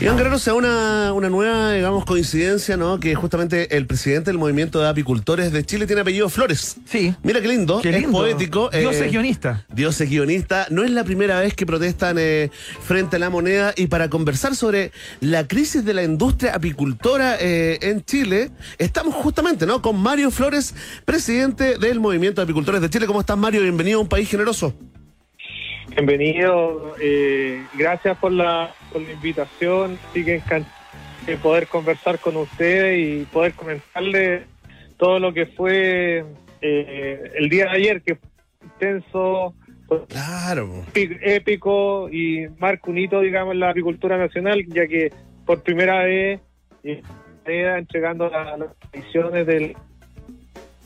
Iván Guerrero se da una, una nueva, digamos, coincidencia, ¿no? Que justamente el presidente del movimiento de apicultores de Chile tiene apellido Flores. Sí. Mira qué lindo, Qué es poético. Dios eh, es guionista. Dios es guionista. No es la primera vez que protestan eh, frente a la moneda y para conversar sobre la crisis de la industria apicultora eh, en Chile, estamos justamente, ¿no? Con Mario Flores, presidente del movimiento de apicultores de Chile. ¿Cómo estás, Mario? Bienvenido a un país generoso. Bienvenido, eh, gracias por la, por la invitación, sí que encantado de poder conversar con ustedes y poder comentarles todo lo que fue eh, el día de ayer, que fue intenso, Claro. épi- épico y marca un hito, digamos, en la apicultura nacional, ya que por primera vez eh, entregando la- las ediciones del...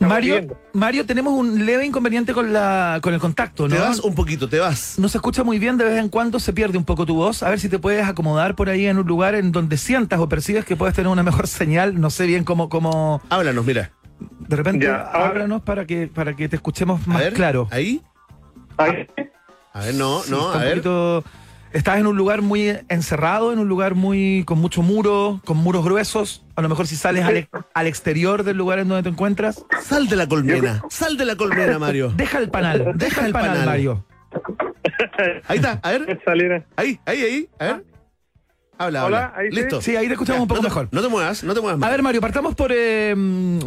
Mario, viendo. Mario, tenemos un leve inconveniente con la con el contacto, ¿no? Te vas un poquito, te vas. No se escucha muy bien, de vez en cuando se pierde un poco tu voz. A ver si te puedes acomodar por ahí en un lugar en donde sientas o percibes que puedes tener una mejor señal. No sé bien cómo, cómo Háblanos, mira. de repente Ya, ahora- háblanos para que para que te escuchemos A más ver, claro. Ahí. Ahí. A ver, no, Sí, no, a un ver. poquito- Estás en un lugar muy encerrado, en un lugar muy con mucho muro, con muros gruesos. A lo mejor si sales al, al exterior del lugar en donde te encuentras, Sal de la colmena. Sal de la colmena, Mario. deja el panal, deja el panal, Mario. Ahí está, a ver. Ahí, ahí, ahí. A ver. Habla, Hola, habla. ahí. Listo. Sí, ahí te escuchamos un poco no te- mejor. No te muevas, no te muevas más. A ver, Mario, partamos por, eh,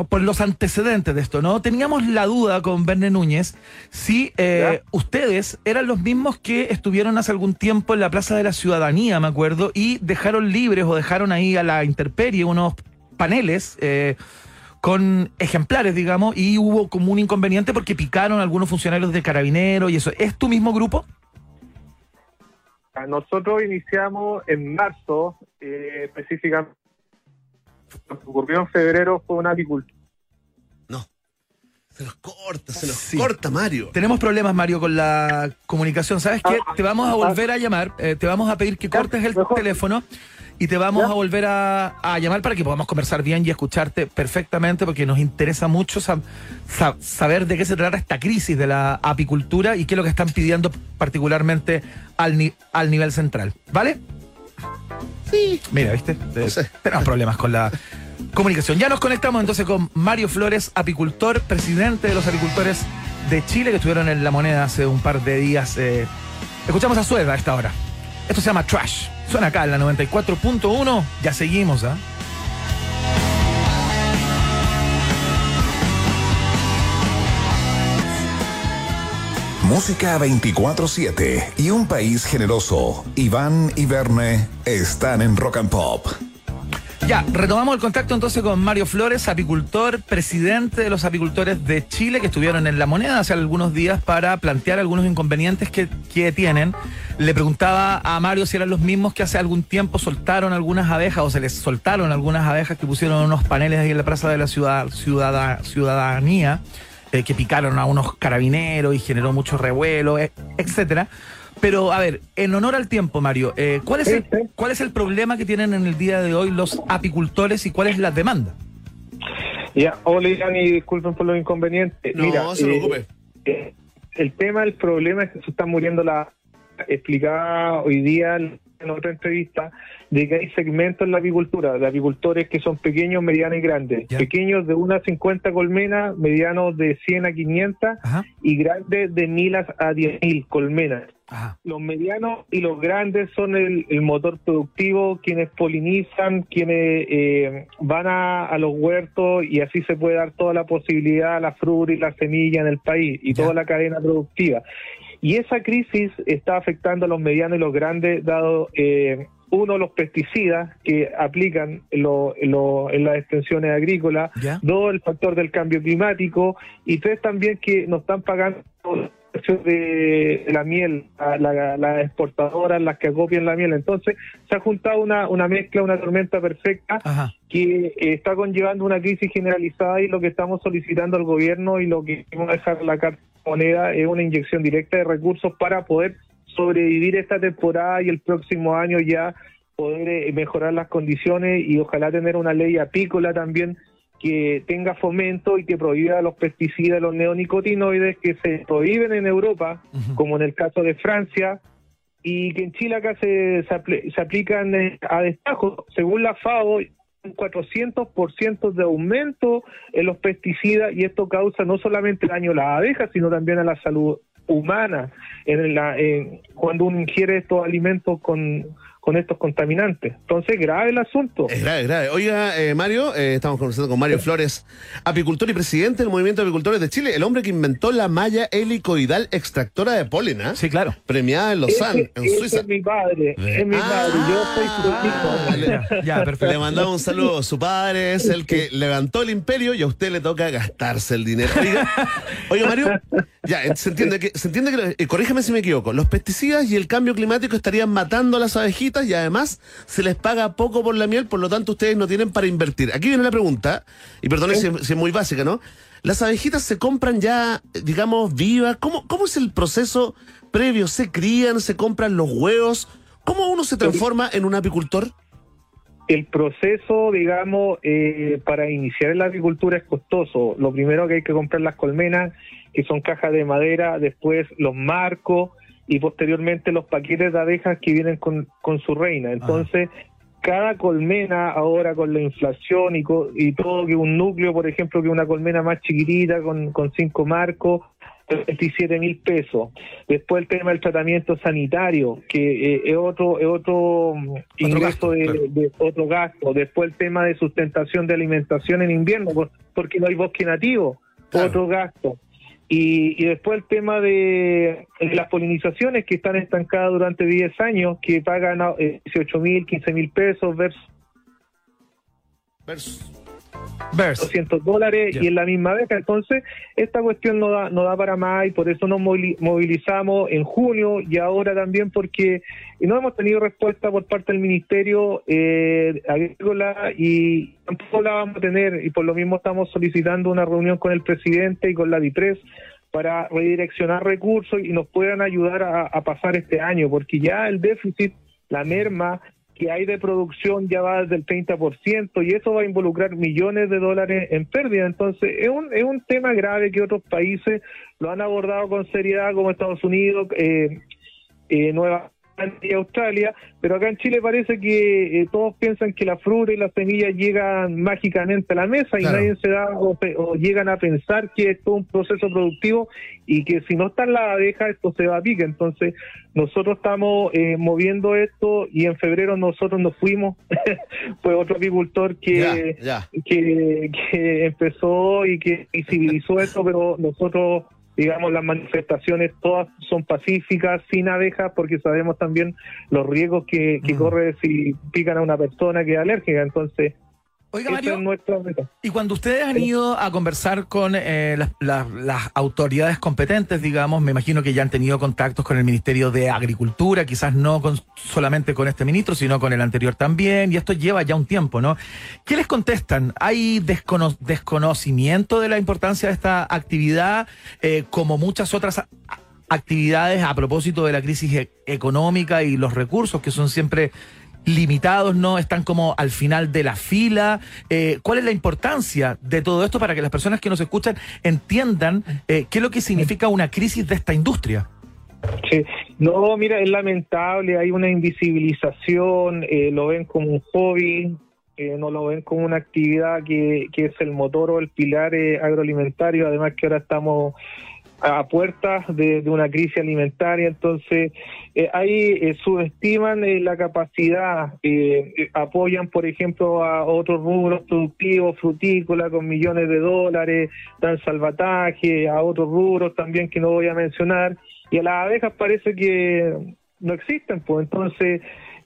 por los antecedentes de esto, ¿no? Teníamos la duda con Verne Núñez si eh, ustedes eran los mismos que estuvieron hace algún tiempo en la Plaza de la Ciudadanía, me acuerdo, y dejaron libres o dejaron ahí a la intemperie unos paneles eh, con ejemplares, digamos, y hubo como un inconveniente porque picaron algunos funcionarios de Carabineros y eso. ¿Es tu mismo grupo? Nosotros iniciamos en marzo, eh, específicamente. Lo que ocurrió en febrero fue una apicultura. Se nos corta, se nos Sí. corta, Mario. Tenemos problemas, Mario, con la comunicación. ¿Sabes qué? Te vamos a volver a llamar, eh, te vamos a pedir que cortes el mejor. teléfono y te vamos a volver a, a llamar para que podamos conversar bien y escucharte perfectamente porque nos interesa mucho sab- sab- saber de qué se trata esta crisis de la apicultura y qué es lo que están pidiendo particularmente al, ni- al nivel central. ¿Vale? Sí. Mira, ¿viste? No sé. Tenemos problemas con la comunicación. Ya nos conectamos entonces con Mario Flores, apicultor, presidente de los apicultores de Chile, que estuvieron en La Moneda hace un par de días. eh. Escuchamos a Sueda a esta hora. Esto se llama Trash. Suena acá en la 94.1. Ya seguimos, ¿ah? Música 24-7 y un país generoso. Iván y Verne están en Rock and Pop. Ya, retomamos el contacto entonces con Mario Flores, apicultor, presidente de los apicultores de Chile, que estuvieron en La Moneda hace algunos días para plantear algunos inconvenientes que, que tienen. Le preguntaba a Mario si eran los mismos que hace algún tiempo soltaron algunas abejas o se les soltaron algunas abejas que pusieron unos paneles ahí en la plaza de la ciudad, ciudad ciudadanía, eh, que picaron a unos carabineros y generó mucho revuelo, eh, etcétera. Pero, a ver, en honor al tiempo, Mario, eh, ¿cuál, es el. ¿cuál es el problema que tienen en el día de hoy los apicultores y cuál es la demanda? Ya, hola y disculpen por los inconvenientes. No, Mira, se eh, preocupe. eh, el tema, el problema es que se están muriendo la explicaba hoy día en otra entrevista de que hay segmentos en la apicultura, de apicultores que son pequeños, medianos y grandes. Pequeños de unas 50 colmenas, medianos de 100 a 500 Ajá, y grandes de 1000 a 10.000 colmenas. ajá. Los medianos y los grandes son el, el motor productivo, quienes polinizan, quienes eh, van a, a los huertos y así se puede dar toda la posibilidad a la fruta y la semilla en el país y toda la cadena productiva. Y esa crisis está afectando a los medianos y los grandes, dado eh, uno, los pesticidas que aplican en, lo- lo- en las extensiones agrícolas, Ya. dos, el factor del cambio climático, y tres, también que nos están pagando los precios de la miel, a la- las exportadoras, las que acopian la miel. Entonces, se ha juntado una, una mezcla, una tormenta perfecta Ajá. que eh, está conllevando una crisis generalizada y lo que estamos solicitando al gobierno y lo que vamos a dejar la carta moneda es una inyección directa de recursos para poder sobrevivir esta temporada y el próximo año ya poder eh, mejorar las condiciones y ojalá tener una ley apícola también que tenga fomento y que prohíba los pesticidas, los neonicotinoides que se prohíben en Europa, como en el caso de Francia, y que en Chile acá se, se, apl- se aplican eh, a destajo. Según la FAO, un 400% de aumento en los pesticidas y esto causa no solamente daño a las abejas, sino también a la salud humana en la, cuando uno ingiere estos alimentos con, con estos contaminantes. Entonces, grave el asunto. Es grave, grave. Oiga, eh, Mario, eh, estamos conversando con Mario Flores, apicultor y presidente del Movimiento de Apicultores de Chile, el hombre que inventó la malla helicoidal extractora de polen, ¿ah? Sí, claro. Premiada en Lausanne, Ese- en ese Suiza. es mi padre, es mi padre, yo soy su Ah, hijo. le- Ya, perfecto. Le mandamos un saludo. Su padre es el que levantó el imperio y a usted le toca gastarse el dinero. Oiga, oiga, Mario, ya, se entiende que, se entiende que, eh, corrígeme si me equivoco, los pesticidas y el cambio climático estarían matando a las abejitas y además se les paga poco por la miel, por lo tanto ustedes no tienen para invertir. Aquí viene la pregunta, y perdone si, si es muy básica, ¿no? Las abejitas se compran ya, digamos, vivas. ¿Cómo, ¿Cómo es el proceso previo? ¿Se crían? ¿Se compran los huevos? ¿Cómo uno se transforma en un apicultor? El proceso, digamos, eh, para iniciar en la agricultura es costoso. Lo primero que hay que comprar las colmenas, que son cajas de madera, después los marcos y posteriormente los paquetes de abejas que vienen con, con su reina. Entonces, cada colmena ahora con la inflación y, co- y todo, que un núcleo, por ejemplo, que una colmena más chiquitita con, con cinco marcos, 27 mil pesos. Después el tema del tratamiento sanitario, que eh, es otro, es otro mm, ingreso gasto, de, claro. de otro gasto. Después el tema de sustentación de alimentación en invierno, por- porque no hay bosque nativo, Claro. otro gasto. Y, y después el tema de, de las polinizaciones que están estancadas durante 10 años, que pagan eh, 18 mil, 15 mil pesos versus Versus- Verse. 200 dólares y en la misma beca. Entonces, esta cuestión no da, no da para más y por eso nos movili- movilizamos en junio y ahora también porque no hemos tenido respuesta por parte del Ministerio eh, Agrícola y tampoco la vamos a tener y por lo mismo estamos solicitando una reunión con el presidente y con la DIPRES para redireccionar recursos y nos puedan ayudar a, a pasar este año, porque ya el déficit, la merma que hay de producción ya va desde el 30% y eso va a involucrar millones de dólares en pérdida. Entonces, es un, es un tema grave que otros países lo han abordado con seriedad, como Estados Unidos, eh, eh, Nueva y Australia, pero acá en Chile parece que eh, todos piensan que la fruta y las semillas llegan mágicamente a la mesa y Claro. nadie se da o, o llegan a pensar que es todo un proceso productivo y que si no están las abejas esto se va a pique. Entonces nosotros estamos eh, moviendo esto y en febrero nosotros nos fuimos, <laughs> fue otro apicultor que que, que empezó y que visibilizó esto, pero nosotros, digamos, las manifestaciones todas son pacíficas, sin abejas, porque sabemos también los riesgos que, que Mm. corre si pican a una persona que es alérgica. Entonces, Oiga, Mario. es. Y cuando ustedes han ido a conversar con eh, las, las- las autoridades competentes, digamos, me imagino que ya han tenido contactos con el Ministerio de Agricultura, quizás no con, solamente con este ministro, sino con el anterior también, y esto lleva ya un tiempo, ¿no? ¿Qué les contestan? ¿Hay descono- desconocimiento de la importancia de esta actividad, eh, como muchas otras actividades a propósito de la crisis e- económica y los recursos que son siempre limitados, ¿no? Están como al final de la fila. Eh, ¿Cuál es la importancia de todo esto para que las personas que nos escuchan entiendan eh, qué es lo que significa una crisis de esta industria? Sí. No, mira, es lamentable, hay una invisibilización, eh, lo ven como un hobby, eh, no lo ven como una actividad que, que es el motor o el pilar eh, agroalimentario, además que ahora estamos a puertas de, una crisis alimentaria, entonces eh, ahí eh, subestiman eh, la capacidad, apoyan por ejemplo a otros rubros productivos, frutícola con millones de dólares, dan salvataje, a otros rubros también que no voy a mencionar, y a las abejas parece que no existen, pues. Entonces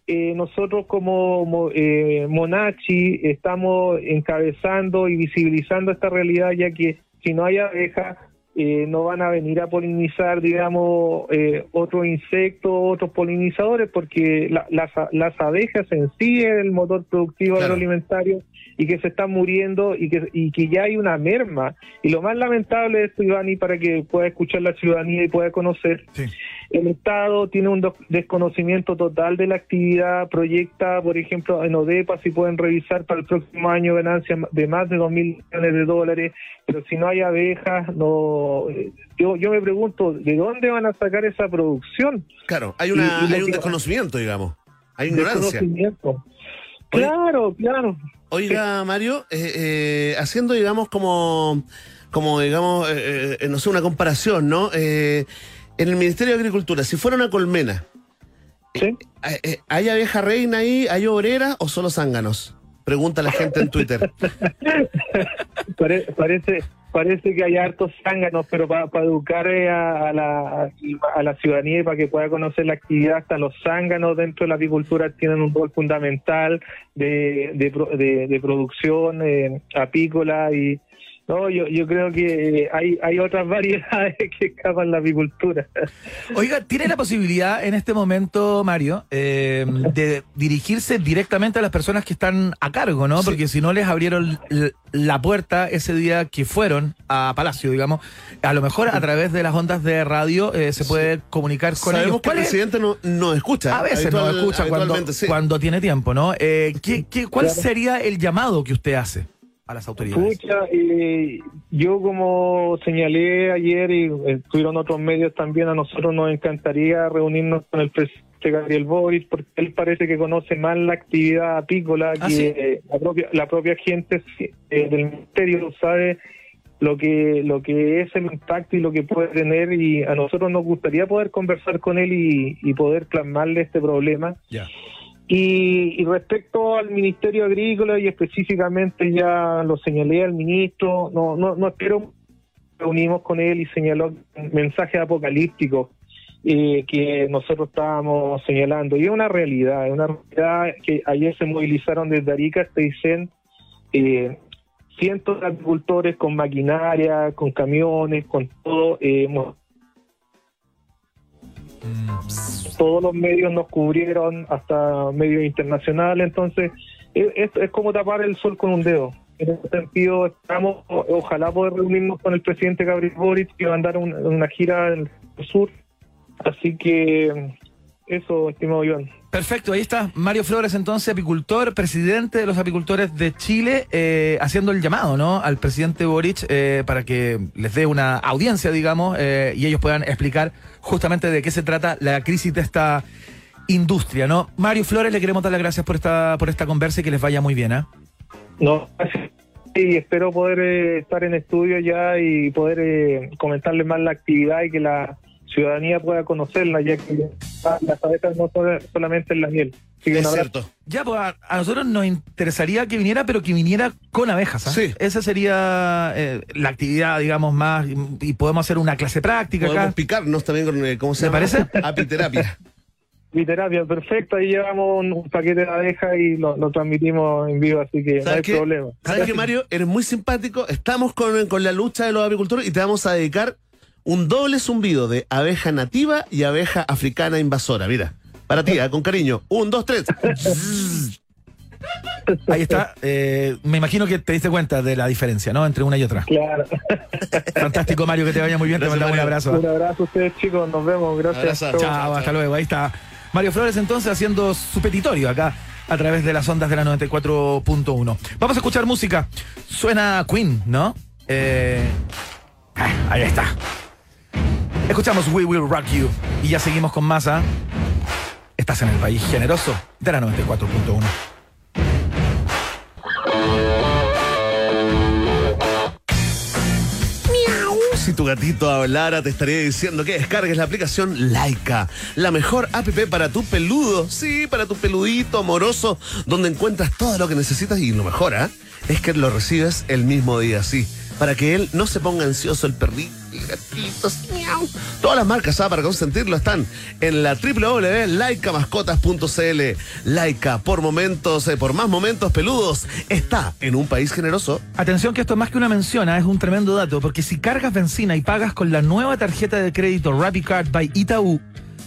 eh, nosotros como mo- eh, Monachi estamos encabezando y visibilizando esta realidad, ya que si no hay abejas, eh, no van a venir a polinizar, digamos, eh, otros insectos, otros polinizadores, porque la- las, las abejas en sí es el motor productivo Claro. agroalimentario y que se están muriendo y que, y que ya hay una merma. Y lo más lamentable de esto, Iván, y para que pueda escuchar la ciudadanía y pueda conocer, Sí. el Estado tiene un desconocimiento total de la actividad, proyecta, por ejemplo, en ODEPA, si pueden revisar para el próximo año ganancias de más de 2 mil millones de dólares, pero si no hay abejas, no. eh, Yo, yo me pregunto, ¿de dónde van a sacar esa producción? Claro, hay, una, Y- y lo hay un desconocimiento, digamos. Hay ignorancia. Claro, claro. Oiga, Mario, eh, eh, haciendo, digamos, como, como digamos, eh, eh, no sé, una comparación, ¿no? Eh, en el Ministerio de Agricultura, si fuera una colmena, ¿sí? ¿hay abeja reina ahí, hay obrera o solo zánganos? Pregunta la gente en Twitter. <laughs> Pare- parece parece que hay hartos zánganos, pero para educar eh, a, a la, a la ciudadanía y para que pueda conocer la actividad, hasta los zánganos dentro de la apicultura tienen un rol fundamental de, de, de- de producción eh, apícola y no yo, yo creo que eh, hay, hay otras <laughs> variedades que escapan la apicultura. Oiga, ¿tiene la posibilidad en este momento, Mario, eh, de dirigirse directamente a las personas que están a cargo, ¿no? Sí. Porque si no les abrieron la puerta ese día que fueron a Palacio, digamos, a lo mejor a través de las ondas de radio eh, se puede comunicar con Sabemos ellos. que el presidente no, no escucha. A veces no escucha cuando, habitualmente, sí. cuando tiene tiempo, ¿no? Eh, ¿qué, qué, cuál Claro. sería el llamado que usted hace a las autoridades? Pucha, eh, yo como señalé ayer y estuvieron otros medios también, a nosotros nos encantaría reunirnos con el presidente Gabriel Boric porque él parece que conoce más la actividad apícola Ah, que ¿sí? eh, la propia la propia gente eh, del ministerio sabe lo que lo que es el impacto y lo que puede tener y a nosotros nos gustaría poder conversar con él y, y poder plasmarle este problema. Ya. Y, y respecto al Ministerio Agrícola y específicamente ya lo señalé al ministro, no, no, no espero, reunimos con él y señaló mensajes apocalípticos eh, que nosotros estábamos señalando. Y es una realidad, es una realidad que ayer se movilizaron desde Arica hasta Aysén, eh, cientos de agricultores con maquinaria, con camiones, con todo. eh, todos los medios nos cubrieron, hasta medios internacionales, entonces es, como tapar el sol con un dedo. En ese sentido, estamos, ojalá poder reunirnos con el presidente Gabriel Boric y mandar un- una gira el sur. Así que eso, estimado Iván. Perfecto, ahí está Mario Flores, entonces apicultor, presidente de los apicultores de Chile, eh, haciendo el llamado, ¿no? Al presidente Boric eh, para que les dé una audiencia, digamos, eh, y ellos puedan explicar justamente de qué se trata la crisis de esta industria, ¿no? Mario Flores, le queremos dar las gracias por esta por esta conversa y que les vaya muy bien, ¿ah? No, y espero poder eh, estar en estudio ya y poder eh, comentarles más la actividad y que la ciudadanía pueda conocerla, ya que las abejas no son solamente en la miel. Así que un Es cierto. Ya, pues a, a nosotros nos interesaría que viniera, pero que viniera con abejas. ¿ah? Sí. Esa sería eh, la actividad, digamos, más. Y podemos hacer una clase práctica Podemos acá. picarnos también con, eh, ¿cómo se ¿Me llama? parece? <laughs> Apiterapia. Mi terapia, perfecto. Ahí llevamos un, un paquete de abejas y lo, lo transmitimos en vivo, así que no hay problema. ¿Sabes qué, Mario? Eres muy simpático. Estamos con, con la lucha de los apicultores y te vamos a dedicar un doble zumbido de abeja nativa y abeja africana invasora. Mira, para ti, ¿eh? con cariño. Un, dos, tres. <laughs> Ahí está. Eh, me imagino que te diste cuenta de la diferencia, ¿no? Entre una y otra. Claro. <laughs> Fantástico, Mario, que te vaya muy bien. Gracias, te mandamos un abrazo. un abrazo a ustedes, chicos. Nos vemos. Gracias. Chao, hasta luego. Ahí está Mario Flores entonces haciendo su petitorio acá a través de las ondas de la 94.1. Vamos a escuchar música. Suena Queen, ¿no? Eh, ah, ahí está. Escuchamos We Will Rock You y ya seguimos con masa. Estás en el país generoso de la 94.1. Si tu gatito hablara, te estaría diciendo que descargues la aplicación Laika, la mejor app para tu peludo, sí, para tu peludito amoroso, donde encuentras todo lo que necesitas y lo mejor, ¿ah? Es que lo recibes el mismo día, sí, para que él no se ponga ansioso el perrito, el gatito, miau. Todas las marcas ¿ah? para consentirlo están en la www.laicamascotas.cl. Laika, por momentos, eh, por más momentos peludos, está en un país generoso. Atención que esto es más que una mención, ¿ah? es un tremendo dato, porque si cargas benzina y pagas con la nueva tarjeta de crédito RappiCard by Itaú,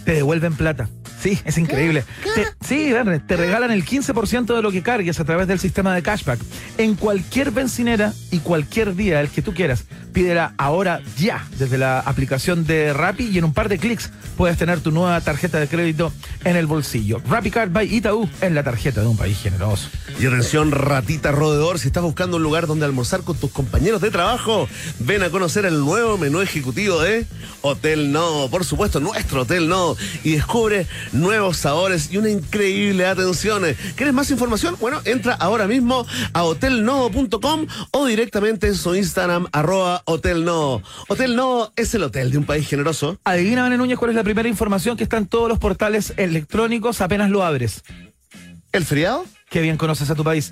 te devuelven plata. Sí, es increíble. Te- sí, te regalan el 15% de lo que cargues a través del sistema de cashback. En cualquier bencinera y cualquier día, el que tú quieras. Pídela ahora ya desde la aplicación de Rappi y en un par de clics puedes tener tu nueva tarjeta de crédito en el bolsillo. Rappi Card by Itaú es la tarjeta de un país generoso. Y atención, ratita roedor, si estás buscando un lugar donde almorzar con tus compañeros de trabajo, ven a conocer el nuevo menú ejecutivo de Hotel No, por supuesto, nuestro Hotel No, y descubre nuevos sabores y una increíble atención. ¿Quieres más información? Bueno, entra ahora mismo a hotelnodo.com o directamente en su Instagram, arroba Hotel No. Hotel No es el hotel de un país generoso. Adivina, Vane Núñez, cuál es la primera información que está en todos los portales electrónicos apenas lo abres. ¿El feriado? Qué bien conoces a tu país.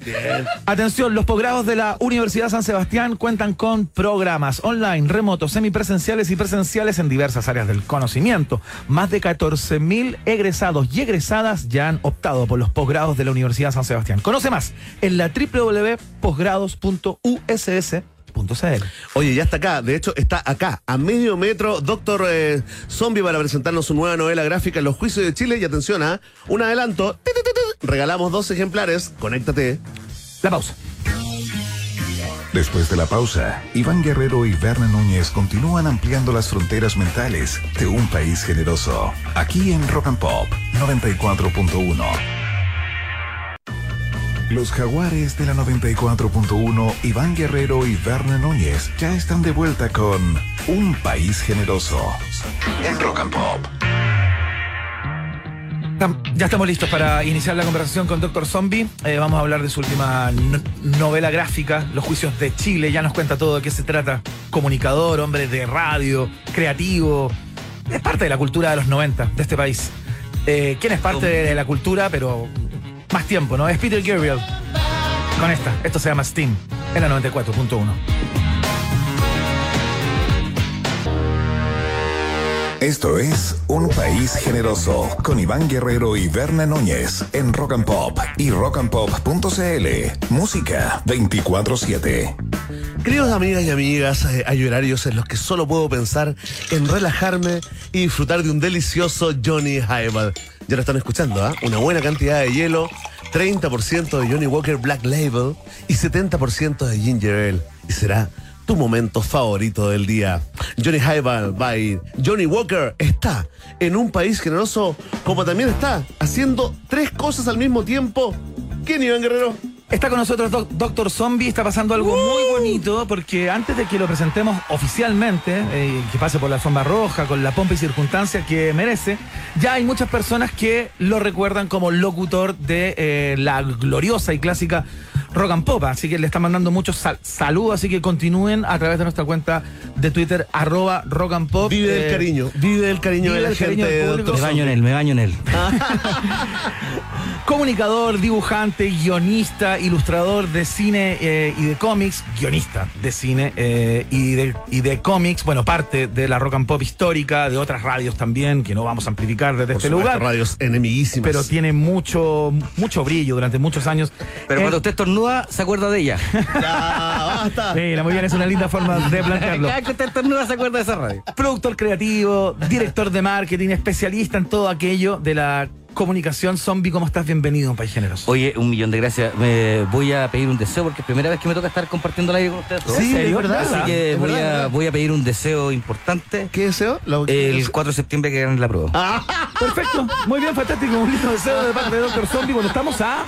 Atención, los posgrados de la Universidad San Sebastián cuentan con programas online, remotos, semipresenciales y presenciales en diversas áreas del conocimiento. Más de 14.000 egresados y egresadas ya han optado por los posgrados de la Universidad San Sebastián. Conoce más en la Oye, ya está acá. De hecho, está acá, a medio metro, Doctor eh, Zombie para presentarnos su nueva novela gráfica Los Juicios de Chile. Y atención, a un adelanto. Regalamos dos ejemplares. Conéctate. La pausa. Después de la pausa, Iván Guerrero y Berna Núñez continúan ampliando las fronteras mentales de un país generoso. Aquí en Rock and Pop 94.1. Los jaguares de la 94.1, Iván Guerrero y Berna Núñez ya están de vuelta con Un País Generoso en Rock and Pop. Ya estamos listos para iniciar la conversación con Doctor Zombie. Eh, vamos a hablar de su última no- novela gráfica, Los Juicios de Chile. Ya nos cuenta todo de qué se trata. Comunicador, hombre de radio, creativo. Es parte de la cultura de los 90 de este país. Eh, ¿Quién es parte de la cultura, pero más tiempo, no? Es Peter Gabriel. Con esta. Esto se llama Steam. En la 94.1. Esto es Un País Generoso con Iván Guerrero y Berna Núñez en Rock and Pop y rockandpop.cl. Música 24-7. Queridos amigas y amigas, eh, hay horarios en los que solo puedo pensar en relajarme y disfrutar de un delicioso Johnny Highball. Ya lo están escuchando, ¿ah? Una buena cantidad de hielo, 30% de Johnny Walker Black Label y 70% de Ginger Ale. Y será tu momento favorito del día. Johnny Highball by Johnny Walker está en un país generoso como también está haciendo tres cosas al mismo tiempo. ¿Quién, Iván Guerrero? Está con nosotros Doc- Doctor Zombie, está pasando algo muy bonito porque antes de que lo presentemos oficialmente, eh, que pase por la alfombra roja, con la pompa y circunstancia que merece, ya hay muchas personas que lo recuerdan como locutor de eh, la gloriosa y clásica Rock and Pop, así que le están mandando muchos sal- saludos, así que continúen a través de nuestra cuenta de Twitter, arroba Rock and Pop. Vive del Eh, cariño, vive del cariño vive de la gente del. Me baño en él, me baño en él. <laughs> Comunicador, dibujante, guionista, ilustrador de cine eh, y de cómics, guionista de cine eh, y, de, y de cómics, bueno, parte de la rock and pop histórica, de otras radios también, que no vamos a amplificar desde Por este supuesto, lugar, radios enemiguísimas. pero tiene mucho, mucho brillo durante muchos años. Pero Eh, cuando usted estornuda, se acuerda de ella. <laughs> Ya, basta. Mira, muy bien, es una linda forma de plantearlo. <laughs> Cada que usted estornuda, se acuerda de esa radio. Productor creativo, director de marketing, especialista en todo aquello de la comunicación zombie. ¿Cómo estás? Bienvenido un país generoso. Oye, un millón de gracias. Me voy a pedir un deseo porque es primera vez que me toca estar compartiendo el aire con ustedes. Sí, ¿En serio? es verdad. Así que voy, verdad, a, verdad. voy a pedir un deseo importante. ¿Qué deseo? Lo- El 4 de septiembre que ganen la prueba. Ah, <laughs> Perfecto, muy bien, fantástico. Un lindo deseo de parte de Doctor Zombie. Bueno, estamos a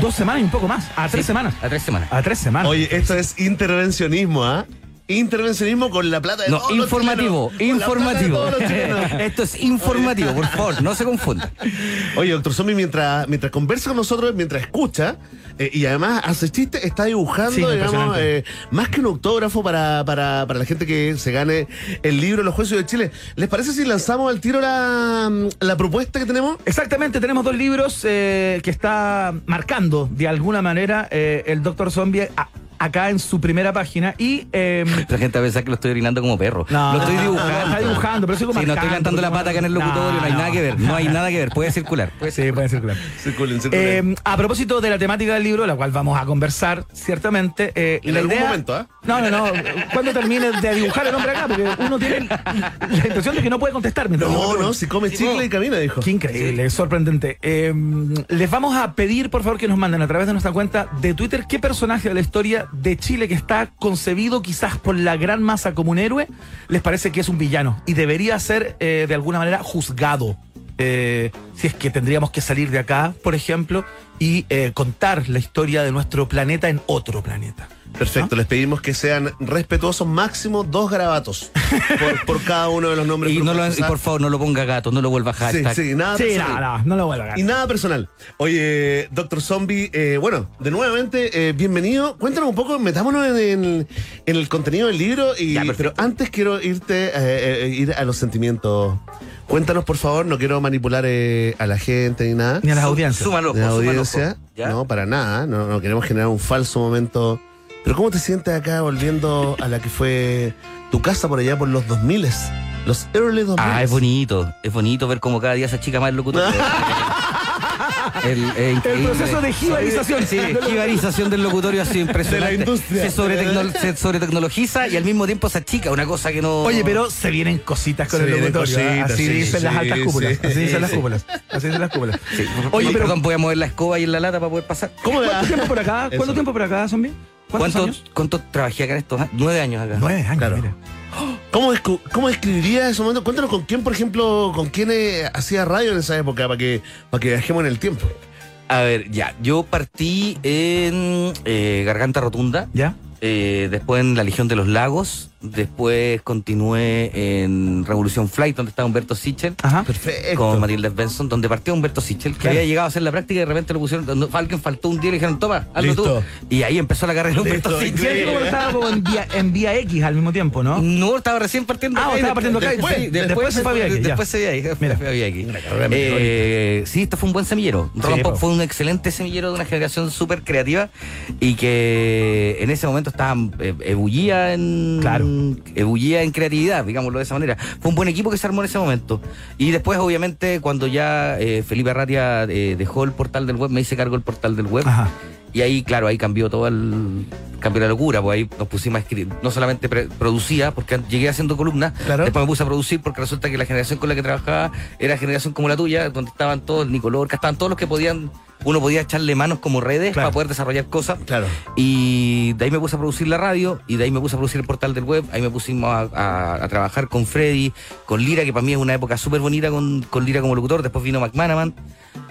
dos semanas y un poco más, a tres Sí, semanas. A tres semanas. A tres semanas. Oye, esto es intervencionismo, ¿ah? Intervencionismo con la plata de No, todos los informativo, chilenos. Con la plata de informativo. todos los chilenos. <laughs> Esto es informativo, por favor, no se confunda. Oye, doctor Zombie, mientras, mientras conversa con nosotros, mientras escucha, eh, y además hace chiste, está dibujando, Sí, digamos, eh, más que un autógrafo para, para, para la gente que se gane el libro Los Jueces de Chile. ¿Les parece si lanzamos al tiro la, la propuesta que tenemos? Exactamente, tenemos dos libros eh, que está marcando de alguna manera eh, el Doctor Zombie acá en su primera página. Y. eh, La gente va a pensar que lo estoy orinando como perro. No, lo estoy no, dibujando. no, está dibujando, pero sigo Sí, no estoy levantando la pata acá en el locutorio, no, hay no. nada que ver. No hay nada que ver, puede circular. sí, puede circular. Circulen, circulen. Eh, a propósito de la temática del libro, la cual vamos a conversar, ciertamente. eh, En la algún idea- momento, ¿ah? No, no, no. Cuando termine de dibujar el hombre acá, porque uno tiene la impresión de que no puede contestar. mientras uno no, no, si come chicle y camina, dijo. Qué increíble, sorprendente. Eh, les vamos a pedir, por favor, que nos manden a través de nuestra cuenta de Twitter qué personaje de la historia de Chile que está concebido quizás por la gran masa como un héroe, les parece que es un villano y debería ser eh, de alguna manera juzgado. Eh, si es que tendríamos que salir de acá, por ejemplo, y eh, contar la historia de nuestro planeta en otro planeta. Perfecto, les pedimos que sean respetuosos, máximo dos garabatos por, <laughs> por cada uno de los nombres. Y, no lo- y ¿ah? por favor, no lo ponga gato, no lo vuelva Sí, hashtag. sí, nada Sí, personal. no, no, no lo vuelvo a ganar. Y nada personal. Oye, Doctor Zombie, eh, bueno, de nuevamente, eh, bienvenido. Cuéntanos un poco, metámonos en, el- en el contenido del libro. Y, Ya, pero antes quiero irte, eh, eh, ir a los sentimientos. Cuéntanos, por favor, no quiero manipular eh, a la gente ni nada. Ni a las audiencias. Súmalo, la súmalo, audiencia. ¿ya? No, para nada. No, no queremos generar un falso momento. Pero ¿cómo te sientes acá volviendo a la que fue tu casa por allá por los 2000 Los early 2000 Ah, es bonito, es bonito ver cómo cada día se achica más el locutor. <laughs> El, proceso de jibarización. Sí, <laughs> jibarización del locutorio ha sido impresionante. De la industria. Se <laughs> se sobretecnologiza y al mismo tiempo se achica, una cosa que no. Oye, pero se vienen cositas con Se el locutorio. ¿eh? cositas, Así sí, dicen las sí, altas cúpulas. sí, así dicen sí, las sí. cúpulas. Así dicen las cúpulas. Sí, Oye, pero perdón, voy a mover la escoba y en la lata para poder pasar. ¿Cómo ¿cuánto tiempo por acá? Eso. ¿Cuánto tiempo por acá, zombie? ¿Cuántos ¿Cuánto, años? ¿Cuánto trabajé acá en estos años? Nueve años acá. Nueve años, Claro. mira. ¿Cómo, descu- ¿Cómo describirías ese momento? Cuéntanos con quién, por ejemplo, con quién eh, hacía radio en esa época para que, para que viajemos en el tiempo. A ver, ya. Yo partí en eh, Garganta Rotunda. ¿Ya? eh, después en La Legión de los Lagos. Después continué en Revolución Flight, donde estaba Humberto Sichel. Ajá. Perfecto. Con Matilda Benson, donde partió Humberto Sichel, que Claro. había llegado a hacer la práctica y de repente lo pusieron. no, Alguien faltó un día y le dijeron, toma, hazlo Listo. tú. Y ahí empezó la carrera de Humberto Sí, Sichel. estaba como en vía, en vía X al mismo tiempo, ¿no? No, estaba recién partiendo. Ah, estaba después- partiendo acá y Después, después- después se fue a Vía X. Después se fue a Vía X, Mira. fue a Vía X. Eh, sí, esto fue un buen semillero. Sí, fue un excelente semillero de una generación súper creativa y que en ese momento estaban eh, ebullía en Claro. Ebullía en creatividad, digámoslo de esa manera. Fue un buen equipo que se armó en ese momento. Y después, obviamente, cuando ya eh, Felipe Arratia eh, dejó el portal del web, me hice cargo del portal del web. Ajá. Y ahí, claro, ahí cambió todo el. cambió la locura, pues ahí nos pusimos a escribir. No solamente producía, porque llegué haciendo columnas, Claro. después me puse a producir porque resulta que la generación con la que trabajaba era generación como la tuya, donde estaban todos, el Nicolor, que estaban todos los que podían. Uno podía echarle manos como redes Claro. para poder desarrollar cosas. Claro. Y de ahí me puse a producir la radio, y de ahí me puse a producir el portal del web, ahí me pusimos a, a- a trabajar con Freddy, con Lira, que para mí es una época súper bonita con, con Lira como locutor, después vino McManaman.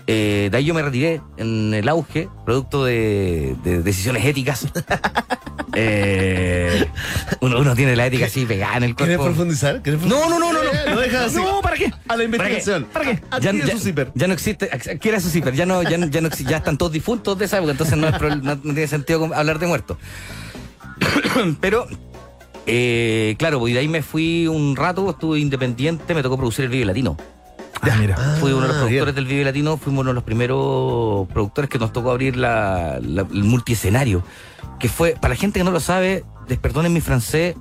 Eh, de ahí yo me retiré en el auge, producto de, de decisiones éticas. <laughs> Eh, uno, uno tiene la ética así pegada en el ¿Quieres cuerpo. profundizar? ¿Quieres No, no, no, no, no. Lo dejas así. No, ¿para qué? A la investigación. ¿Para qué? Ya, Adquiere ya- su zipper. ya no existe, ¿qué era su zipper? Ya no, ya, no- ya no ya están todos difuntos de esa época, entonces no, es pro- no- no tiene sentido hablar de muertos. <coughs> Pero, eh, claro, pues, de ahí me fui un rato, estuve independiente, me tocó producir el Vive Latino. Ah, mira. Fui uno de los Ah, productores bien. del Vive Latino, fuimos uno de los primeros productores que nos tocó abrir la, la- el multiescenario. Que fue, para la gente que no lo sabe, les perdonen mi francés,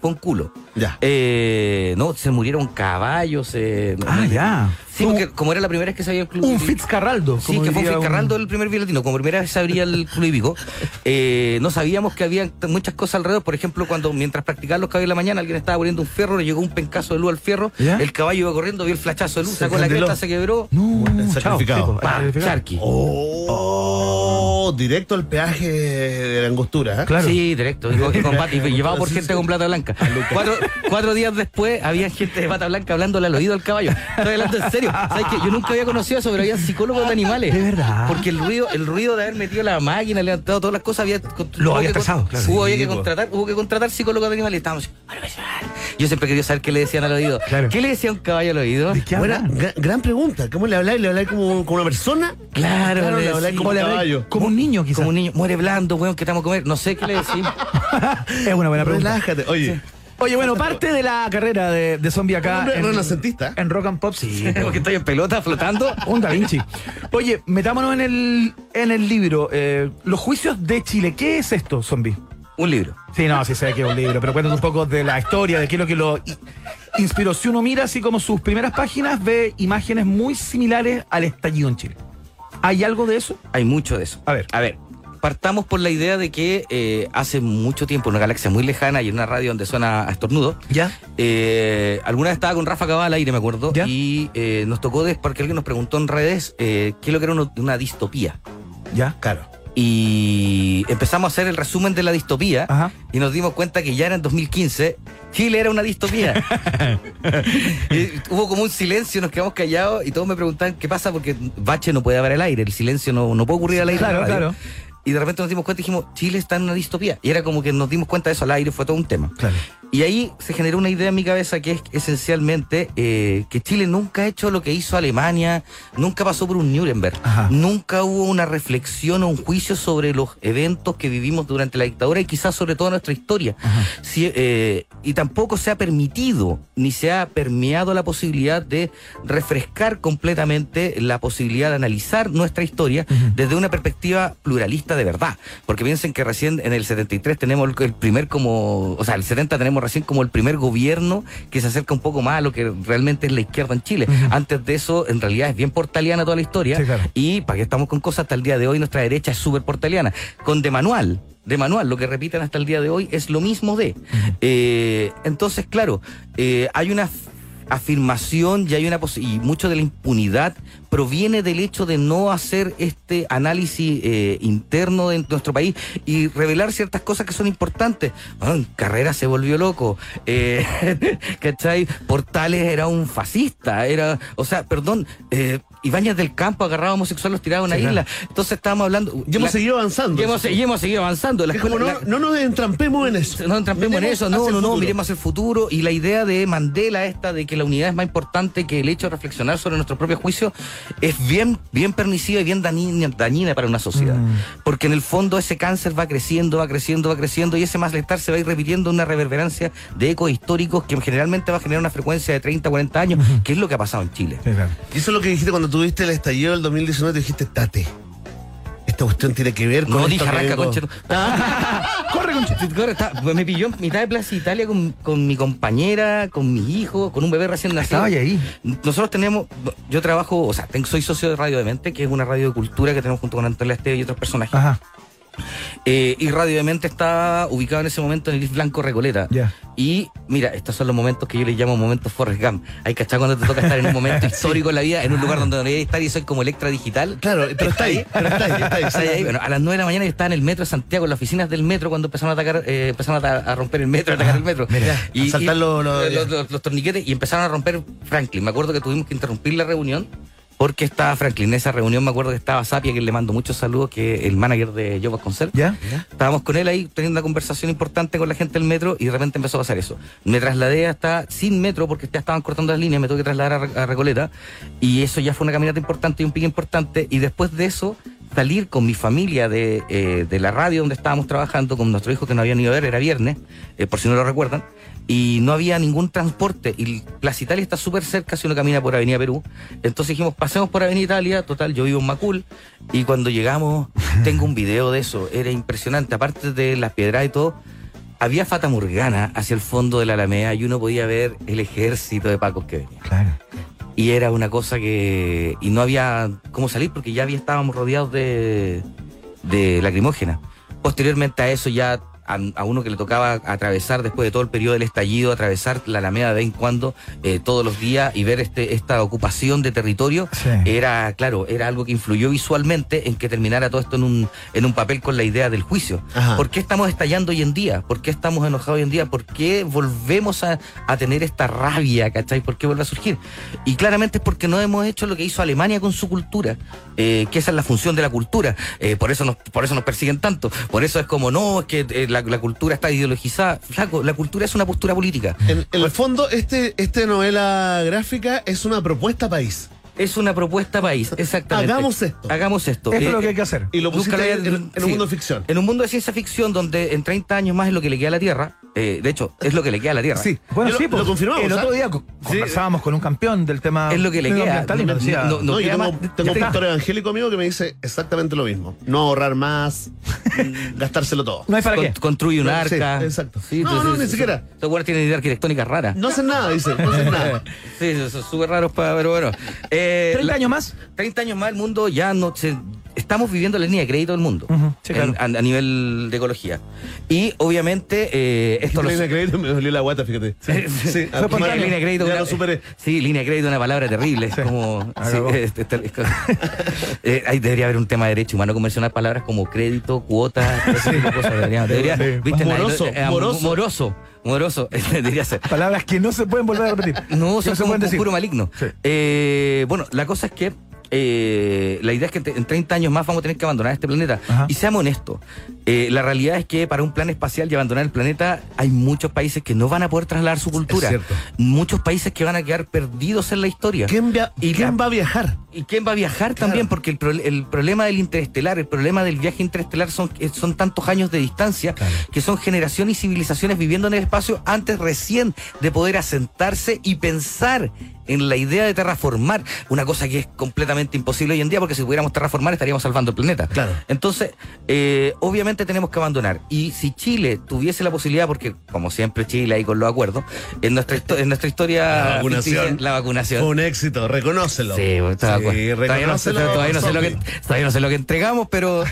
fue un culo. Ya. Eh, no, se murieron caballos. eh, Ah, no- ya. Sí, porque como era la primera vez que se había el club. Un Fitzcarraldo. Sí, que fue un Fitzcarraldo el primer violatino. Como primera vez se abría el club hípico, <laughs> eh, no sabíamos que había muchas cosas alrededor. Por ejemplo, cuando mientras practicaban los caballos en la mañana, alguien estaba poniendo un fierro, le llegó un pencazo de luz al fierro, ¿Ya? el caballo iba corriendo, vio el flachazo de luz, sacó la cresta, se quebró. No, sacrificado. Sí, sacrificado. Charqui. Oh, directo al peaje de la angostura. ¿eh? Claro. Sí, directo. Y <laughs> y llevado por gente con plata blanca. Cuatro, cuatro días después había gente de bata blanca hablándole al oído al caballo. Estoy hablando en serio. ¿Sabes qué? Yo nunca había conocido eso, pero había psicólogos de animales. ¿De verdad? Porque el ruido, el ruido de haber metido la máquina, levantado todas las cosas, había Lo había estresado, claro. Hubo, había que contratar, hubo que contratar psicólogos de animales. Estábamos yo siempre quería saber qué le decían al oído. Claro. ¿Qué le decía un caballo al oído? ¿De qué gran pregunta. ¿Cómo le habláis? ¿Le habláis como, como una persona? Claro, Claro, le le habláis como caballo. Como un niño, quizás. Como un niño, muere blando, weón, que estamos a comer. No sé qué le decía. <laughs> Es una buena pregunta. Relájate. Oye, Oye, bueno, parte de la carrera de, de zombie acá. Un en- renacentista. En Rock and Pop, sí. <laughs> Porque estoy en pelota flotando. Un Da Vinci. Oye, metámonos en el, en el libro. eh, los juicios de Chile. ¿Qué es esto, zombie? Un libro. Sí, no, sí sé que es un libro, pero cuéntanos un poco de la historia, de qué es lo que lo inspiró. Si uno mira así como sus primeras páginas, ve imágenes muy similares al estallido en Chile. ¿Hay algo de eso? Hay mucho de eso. A ver. A ver, partamos por la idea de que eh, hace mucho tiempo, en una galaxia muy lejana y en una radio donde suena a estornudo, ¿Ya? eh, alguna vez estaba con Rafa Cabal al aire, me acuerdo, ¿Ya? y eh, nos tocó de, porque alguien nos preguntó en redes eh, qué es lo que era uno- una distopía. ¿Ya? Claro. Y empezamos a hacer el resumen de la distopía Ajá. y nos dimos cuenta que ya era en 2015 Chile era una distopía. <laughs> y hubo como un silencio, nos quedamos callados y todos me preguntaban qué pasa porque Bache no puede haber al aire, el silencio no, no puede ocurrir al aire. Claro, claro. Y de repente nos dimos cuenta y dijimos, Chile está en una distopía. Y era como que nos dimos cuenta de eso al aire, fue todo un tema. Claro. Y ahí se generó una idea en mi cabeza que es esencialmente eh, que Chile nunca ha hecho lo que hizo Alemania, nunca pasó por un Nuremberg, Ajá. nunca hubo una reflexión o un juicio sobre los eventos que vivimos durante la dictadura y quizás sobre toda nuestra historia. Si, eh, y tampoco se ha permitido ni se ha permeado la posibilidad de refrescar completamente la posibilidad de analizar nuestra historia desde una perspectiva pluralista de verdad. Porque piensen que recién en el 73 tenemos el- el primer como, o sea, el 70 tenemos recién como el primer gobierno que se acerca un poco más a lo que realmente es la izquierda en Chile. Antes de eso, en realidad es bien portaliana toda la historia. Sí, claro. Y para qué estamos con cosas hasta el día de hoy, nuestra derecha es súper portaliana. Con de manual, de manual, lo que repiten hasta el día de hoy es lo mismo de. Eh, entonces, claro, eh, hay una afirmación y hay una y mucho de la impunidad proviene del hecho de no hacer este análisis eh, interno de nuestro país y revelar ciertas cosas que son importantes. Bueno, Carrera se volvió loco, eh, <laughs> ¿cachai? Portales era un fascista, era, o sea, perdón, eh, Ibáñez del Campo agarraba homosexuales, los tiraba a una Sí, isla. Entonces estábamos hablando... Y hemos seguido avanzando. y hemos, y hemos seguido avanzando. La escuela- no, la- no nos entrampemos en eso. no entrampemos en eso, no, no, no, miremos hacia el futuro y la idea de Mandela esta de que la unidad es más importante que el hecho de reflexionar sobre nuestro propio juicio es bien, bien permisiva y bien dañina, dañina para una sociedad. Mm. Porque en el fondo ese cáncer va creciendo, va creciendo, va creciendo y ese malestar se va a ir repitiendo en una reverberancia de ecos históricos que generalmente va a generar una frecuencia de 30, 40 años, que es lo que ha pasado en Chile. Sí, claro. Y eso es lo que dijiste cuando tuviste el estallido del 2019, te dijiste, tate. Esta cuestión tiene que ver con No dije arranca, vengo". concha. <laughs> Corre. Corre, está- pues me pilló en mitad de Plaza Italia con, con mi compañera, con mi hijo, con un bebé recién nacido. Estaba ahí. Nosotros tenemos, yo trabajo, o sea, tengo- soy socio de Radio Demente, que es una radio de cultura que tenemos junto con Antonio Esteve y otros personajes. Ajá. Eh, y Radio Demente está ubicado en ese momento en el Is Blanco Recoleta. Y mira, estos son los momentos que yo les llamo momentos Forrest Gump. Hay que cuando te toca estar en un momento <laughs> histórico en la vida, en un lugar donde no debería estar y soy como Electra Digital. Claro, pero está ahí, pero está ahí, está ahí. Está ahí. Bueno, a las 9 de la mañana yo estaba en el metro de Santiago, en las oficinas del metro, cuando empezaron a atacar, eh, empezaron a, a romper el metro, a atacar el metro. mira, a saltar los- los- los- los- los torniquetes y empezaron a romper Franklin. Me acuerdo que tuvimos que interrumpir la reunión porque estaba Franklin. En esa reunión me acuerdo que estaba Sapia, que le mando muchos saludos, que es el manager de Yo Concert. ¿Ya? Estábamos con él ahí teniendo una conversación importante con la gente del metro y de repente empezó a pasar eso. Me trasladé hasta sin metro porque ya estaban cortando las líneas, me tuve que trasladar a, Re- a Recoleta y eso ya fue una caminata importante y un pique importante y después de eso salir con mi familia de, eh, de la radio donde estábamos trabajando con nuestro hijo que no habían ido a ver, era viernes, eh, por si no lo recuerdan, y no había ningún transporte y Plaza Italia está súper cerca si uno camina por Avenida Perú. Entonces dijimos, pasemos por Avenida Italia, total, yo vivo en Macul y cuando llegamos <laughs> tengo un video de eso, era impresionante, aparte de las piedras y todo, había Fata Morgana hacia el fondo de la Alameda y uno podía ver el ejército de pacos que venía. Claro. Y era una cosa que... Y no había cómo salir porque ya había, estábamos rodeados de, de lacrimógena. Posteriormente a eso ya a, a uno que le tocaba atravesar después de todo el periodo del estallido, atravesar la Alameda de vez en cuando, eh, todos los días y ver este, esta ocupación de territorio, Sí. era, claro, era algo que influyó visualmente en que terminara todo esto en un, en un papel con la idea del juicio. Ajá. ¿Por qué estamos estallando hoy en día? ¿Por qué estamos enojados hoy en día? ¿Por qué volvemos a, a tener esta rabia, ¿cachai? ¿Por qué vuelve a surgir? Y claramente es porque no hemos hecho lo que hizo Alemania con su cultura, eh, que esa es la función de la cultura. Eh, por, eso nos, por eso nos persiguen tanto. Por eso es como, no, es que la, la cultura está ideologizada. Flaco, la cultura es una postura política. En, en el fondo, este, esta novela gráfica es una propuesta país. Es una propuesta país, <laughs> exactamente. Hagamos esto. Hagamos esto. Esto es Eh, lo que hay que hacer. Y lo lo en, había- en- en un sí. mundo de ficción. En un mundo de ciencia ficción donde en 30 años más es lo que le queda a la Tierra, Eh, de hecho, es lo que le queda a la Tierra. Sí, Bueno, Yo sí, lo, pues, lo confirmamos. El ¿ah? otro día co- conversábamos con un campeón del tema. Es lo que le queda. decía, No, No, yo queda tengo, más- tengo un pastor evangélico amigo que me dice exactamente lo mismo. No ahorrar más, <laughs> gastárselo todo. no hay para Con- qué. construye un No, sí, arca. exacto. Sí, No, entonces, no, ni eso- siquiera. Estos buenos tienen idea arquitectónica rara. No hacen nada, dice. No hacen nada. <laughs> Sí, son súper raros para, pero bueno. Eh, 30 la- años más. 30 años más el mundo ya no se... Estamos viviendo la línea de crédito del mundo Ujú, sí, en- claro. a, a nivel de ecología. Y obviamente eh, esto lo... Línea de crédito me dolió la guata, fíjate. <laughs> Sí, Fue madre, línea de crédito. Ya una- lo superé. Sí, línea de crédito es una palabra terrible. Es como. sí, Acabó. este, este, es como- Eh, ahí debería haber un tema de derecho humano convencional, palabras como crédito, cuota, cosas. Debería, debería- Sí. ¿viste? Moroso, Eh, moroso. Moroso. Moroso. <laughs> debería ser. Palabras que no se pueden volver a repetir. No, son se como un decir. puro maligno. Sí. Eh, bueno, la cosa es que eh, la idea es que en 30 años más vamos a tener que abandonar este planeta. Ajá. Y seamos honestos, eh, la realidad es que para un plan espacial y abandonar el planeta hay muchos países que no van a poder trasladar su cultura. Muchos países que van a quedar perdidos en la historia. ¿Quién, Y ¿quién la- va a viajar? ¿Y quién va a viajar también? Porque el, pro- el problema del interestelar, el problema del viaje interestelar son, eh, son tantos años de distancia que son generaciones y civilizaciones viviendo en el espacio antes recién de poder asentarse y pensar en la idea de terraformar, una cosa que es completamente imposible hoy en día porque si pudiéramos terraformar estaríamos salvando el planeta. Claro. Entonces, eh, obviamente tenemos que abandonar. Y si Chile tuviese la posibilidad, porque como siempre Chile ahí con los acuerdos, en nuestra, en nuestra historia... La vacunación. ficticia, La vacunación. Fue un éxito, reconócelo. Sí, acuerdo. todavía, no sé, reconócelo, todavía no sé lo que, todavía no sé lo que entregamos, pero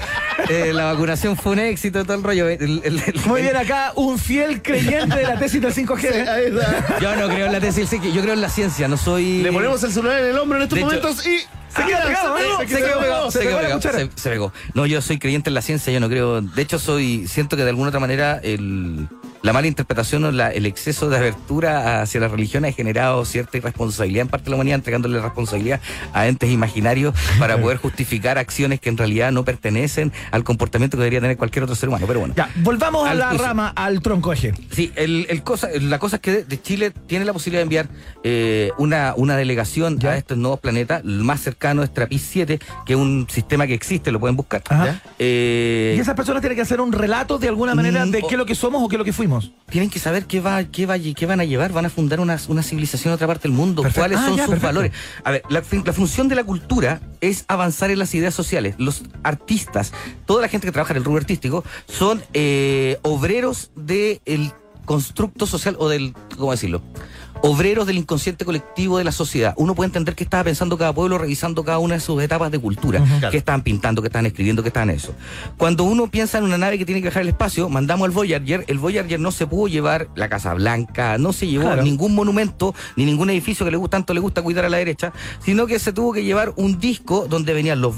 eh, la vacunación fue un éxito, todo el rollo. El- el- el- Muy bien, acá un fiel creyente de la tesis del 5G. ¿eh? Ahí está. <laughs> Yo no creo en la tesis, del psiqui- yo creo en la ciencia, no soy... Le ponemos el celular en el hombro en estos De hecho- momentos y. Se queda pegado, ¿eh? se, se quedó pegado, Se quedó pegado, se pegó. No, yo soy creyente en la ciencia, yo no creo. De hecho, soy, siento que de alguna otra manera el, la mala interpretación o la- el exceso de abertura hacia la religión ha generado cierta irresponsabilidad en parte de la humanidad, entregándole responsabilidad a entes imaginarios para <laughs> poder justificar acciones que en realidad no pertenecen al comportamiento que debería tener cualquier otro ser humano. Pero bueno. Ya, volvamos a la juicio. rama, al tronco eje. Sí, el, el cosa, la cosa es que de, Chile tiene la posibilidad de enviar eh, una, una delegación a estos nuevos planetas. El más cercano es Trapiz 7, que es un sistema que existe, lo pueden buscar. Eh, Y esas personas tienen que hacer un relato de alguna manera Mm, de qué es lo que somos o qué es lo que fuimos. Tienen que saber qué, va, qué, va, qué van a llevar, van a fundar una, una civilización en otra parte del mundo, Perfecto. cuáles Ah, son ya, sus perfecto. valores. A ver, la función de la cultura es avanzar en las ideas sociales. Los artistas, toda la gente que trabaja en el rubro artístico, son eh, obreros del constructo social o del, ¿cómo decirlo? Obreros del inconsciente colectivo de la sociedad. Uno puede entender qué estaba pensando cada pueblo revisando cada una de sus etapas de cultura. Qué estaban pintando, qué estaban escribiendo, qué estaban eso. Cuando uno piensa en una nave que tiene que viajar al espacio, mandamos al Voyager. El Voyager no se pudo llevar la Casa Blanca, no se llevó Claro. ningún monumento, ni ningún edificio que le gusta, tanto le gusta cuidar a la derecha, sino que se tuvo que llevar un disco donde venían los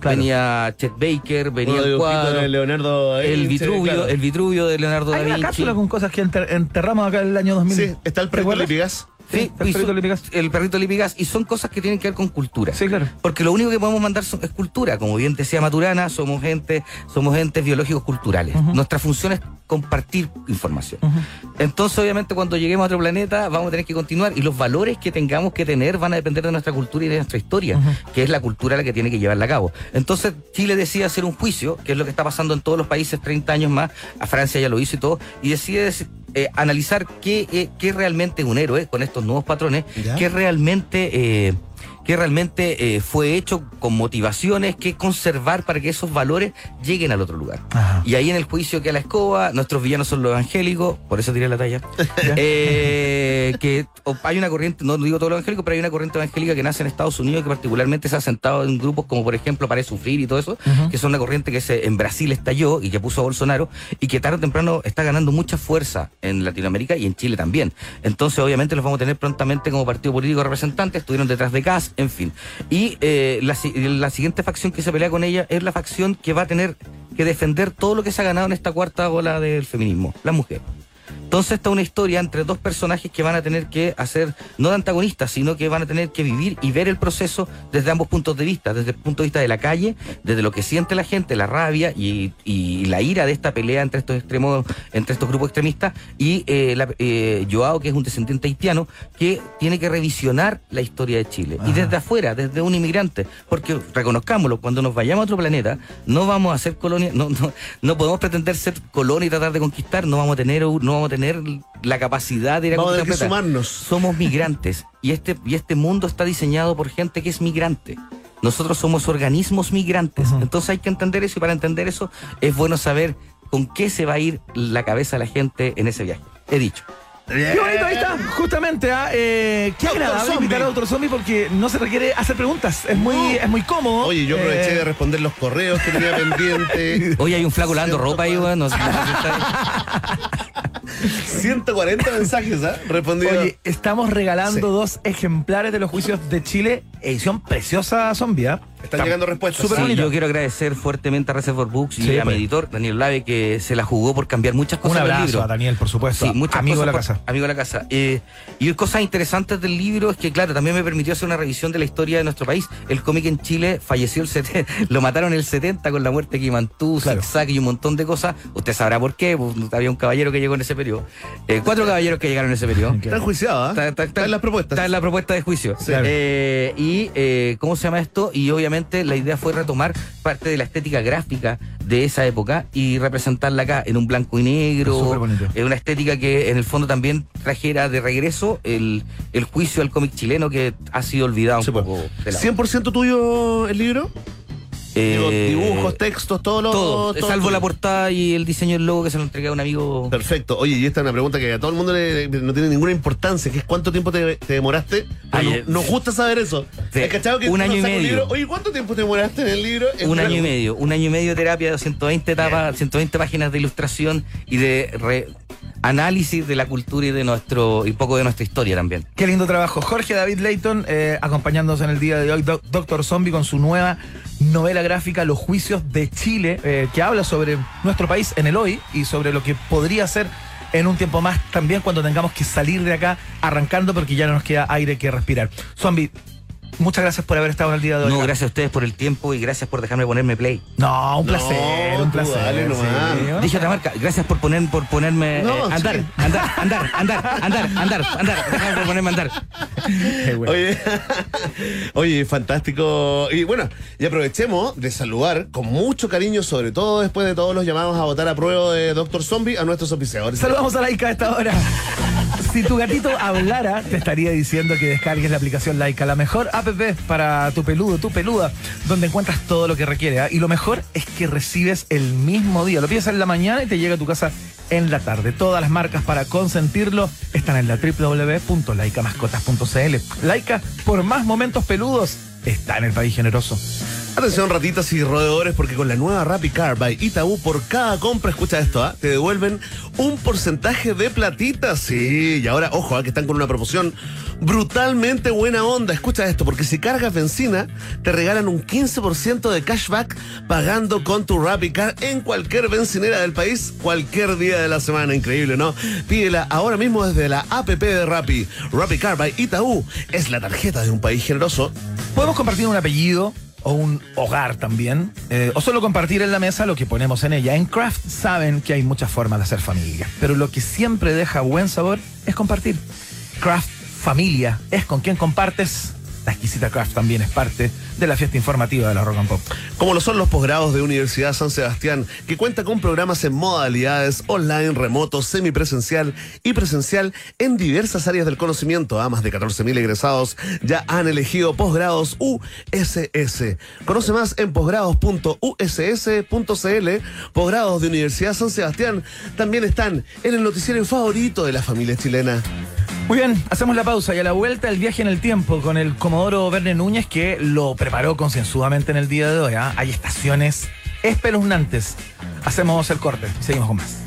Claro. venía Chet Baker, venía el cuadro, de Leonardo da el Vitruvio, claro. el Vitruvio de Leonardo Hay da una Vinci. cápsula con cosas que enter- enterramos acá en el año 2000. Sí, está el ¿Te perrito acuerdas? Lipigas. Sí, el perrito Lipigas. el perrito Lipigas, y son cosas que tienen que ver con cultura. Sí, claro. Porque lo único que podemos mandar son- es cultura. Como bien decía Maturana, somos gente, somos entes biológicos culturales. Nuestra función es compartir información. Entonces, obviamente, cuando lleguemos a otro planeta, vamos a tener que continuar. Y los valores que tengamos que tener van a depender de nuestra cultura y de nuestra historia, que es la cultura la que tiene que llevarla a cabo. Entonces, Chile decide hacer un juicio, que es lo que está pasando en todos los países 30 años más. A Francia ya lo hizo y todo. Y decide eh, analizar qué, eh, qué realmente es un héroe con estos nuevos patrones, Ya. qué realmente. eh, que realmente eh, fue hecho con motivaciones que conservar para que esos valores lleguen al otro lugar. Ajá. Y ahí en el juicio que a la escoba, nuestros villanos son los evangélicos, por eso tiré la talla. <laughs> Eh, que hay una corriente, no digo todo lo evangélico, pero hay una corriente evangélica que nace en Estados Unidos que particularmente se ha sentado en grupos como por ejemplo Para Sufrir y todo eso, que son una corriente que se, en Brasil estalló y que puso a Bolsonaro y que tarde o temprano está ganando mucha fuerza en Latinoamérica y en Chile también. Entonces obviamente los vamos a tener prontamente como partido político representante, estuvieron detrás de CAS, en fin. Y eh, la, la siguiente facción que se pelea con ella es la facción que va a tener que defender todo lo que se ha ganado en esta cuarta ola del feminismo, la mujer. Entonces está una historia entre dos personajes que van a tener que hacer, no de antagonistas, sino que van a tener que vivir y ver el proceso desde ambos puntos de vista, desde el punto de vista de la calle, desde lo que siente la gente, la rabia y, y la ira de esta pelea entre estos extremos, entre estos grupos extremistas, y eh, la- eh, Joao, que es un descendiente haitiano, que tiene que revisionar la historia de Chile. Y desde afuera, desde un inmigrante, porque reconozcámoslo, cuando nos vayamos a otro planeta, no vamos a ser colonia, no, no, no podemos pretender ser colonia y tratar de conquistar, no vamos a tener, no vamos a tener tener la capacidad de ir a Vamos a tener que sumarnos. Somos migrantes y este, y este mundo está diseñado por gente que es migrante. Nosotros somos organismos migrantes. Entonces hay que entender eso y para entender eso es bueno saber con qué se va a ir la cabeza de la gente en ese viaje. He dicho. Qué bonito, ahí está, justamente. ah, eh, qué Doctor agradable Zombie. invitar a otro zombie porque no se requiere hacer preguntas. Es muy, es muy cómodo. Oye, yo aproveché Eh, de responder los correos que tenía pendiente. <laughs> Hoy hay un flaco lavando ropa ahí, weón. No sé- no sé si está- 140 <laughs> mensajes, ¿ah? Respondido. Oye, estamos regalando Sí. dos ejemplares de los juicios de Chile, edición preciosa zombie. ¿ah? Están Está llegando respuestas. súper Sí, yo quiero agradecer fuertemente a Reservoir Books y Sí, a mi pues. editor, Daniel Lave, que se la jugó por cambiar muchas cosas Un del abrazo libro. a Daniel, por supuesto. Sí, muchas amigo de la casa. por- Amigo de la casa. Eh, y cosas interesantes del libro es que, claro, también me permitió hacer una revisión de la historia de nuestro país. El cómic en Chile falleció el 70, <laughs> lo mataron el 70 con la muerte de Kimantú, Claro. Zigzag y un montón de cosas. Usted sabrá por qué, pues, había un caballero que llegó en ese periodo. Eh, cuatro caballeros que llegaron en ese periodo. Está enjuiciado, ¿ah? Está, está- Está en las propuestas. Está en la propuesta de juicio. Sí. Eh, y, eh, ¿cómo se llama esto? Y obviamente la idea fue retomar parte de la estética gráfica de esa época y representarla acá en un blanco y negro. En una estética que en el fondo también trajera de regreso el, el juicio al cómic chileno que ha sido olvidado un Sí, pues. poco de lado. ¿100% tuyo el libro? Digo, Eh, dibujos, textos, todo lo. todo, salvo la portada y el diseño del logo que se lo entregué a un amigo. Perfecto. Oye, y esta es una pregunta que a todo el mundo le- no tiene ninguna importancia, que es cuánto tiempo te, te demoraste. Ay, Nos- nos gusta saber eso. Sí. ¿Has cachado que Un año y medio. libro? Oye, ¿cuánto tiempo te demoraste en el libro? En Un año y medio, un año y medio de terapia de 120 etapas, 120 páginas de ilustración y de re- análisis de la cultura y de nuestro y poco de nuestra historia también. Qué lindo trabajo. Jorge David Leighton eh, acompañándonos en el día de hoy, Doc- Doctor Zombie, con su nueva novela gráfica Los Juicios de Chile, eh, que habla sobre nuestro país en el hoy y sobre lo que podría ser en un tiempo más también cuando tengamos que salir de acá arrancando porque ya no nos queda aire que respirar. Zombie, muchas gracias por haber estado en el día de hoy. No, gracias a ustedes por el tiempo y gracias por dejarme ponerme play. No, un No, placer, un placer. dale nomás. sí. Dije otra marca, gracias por poner por ponerme No, eh, andar, sí. andar, andar, andar, andar, andar, andar, déjame por ponerme andar. Bueno. Oye, <laughs> oye, fantástico. Y bueno, y aprovechemos de saludar con mucho cariño, sobre todo después de todos los llamados a votar a prueba de Doctor Zombie, a nuestros oficiadores. Saludamos a Laika a esta hora. Si tu gatito hablara, te estaría diciendo que descargues la aplicación Laika, la mejor app para tu peludo, tu peluda, donde encuentras todo lo que requiere. ¿ah? Y lo mejor es que recibes el mismo día. Lo pides en la mañana y te llega a tu casa en la tarde. Todas las marcas para consentirlo están en la www.laicamascotas.cl. Laika, por más momentos peludos, está en el país generoso. Atención ratitas y roedores porque con la nueva Rappi Car by Itaú por cada compra, escucha esto, ¿ah? te devuelven un porcentaje de platita, sí, y ahora ojo, ¿ah? que están con una promoción brutalmente buena onda, escucha esto, porque si cargas benzina te regalan un 15% de cashback pagando con tu Rappi Car en cualquier bencinera del país, cualquier día de la semana, increíble, ¿no? Pídela ahora mismo desde la app de Rappi, Rappi Car by Itaú, es la tarjeta de un país generoso. Podemos compartir un apellido o un hogar también, eh, o solo compartir en la mesa lo que ponemos en ella. En Craft saben que hay muchas formas de hacer familia, pero lo que siempre deja buen sabor es compartir. Craft Familia es con quien compartes. La exquisita Craft también es parte de la fiesta informativa de la Rock and Pop. como lo son los posgrados de Universidad San Sebastián, que cuenta con programas en modalidades online, remoto, semipresencial y presencial en diversas áreas del conocimiento. A más de 14.000 egresados ya han elegido posgrados USS. Conoce más en posgrados.uss.cl. Posgrados de Universidad San Sebastián también están en el noticiero favorito de la familia chilena. Muy bien, hacemos la pausa y a la vuelta el viaje en el tiempo con el Comodoro Verne Núñez que lo preparó concienzudamente en el día de hoy. ¿ah? Hay estaciones espeluznantes. Hacemos el corte y seguimos con más.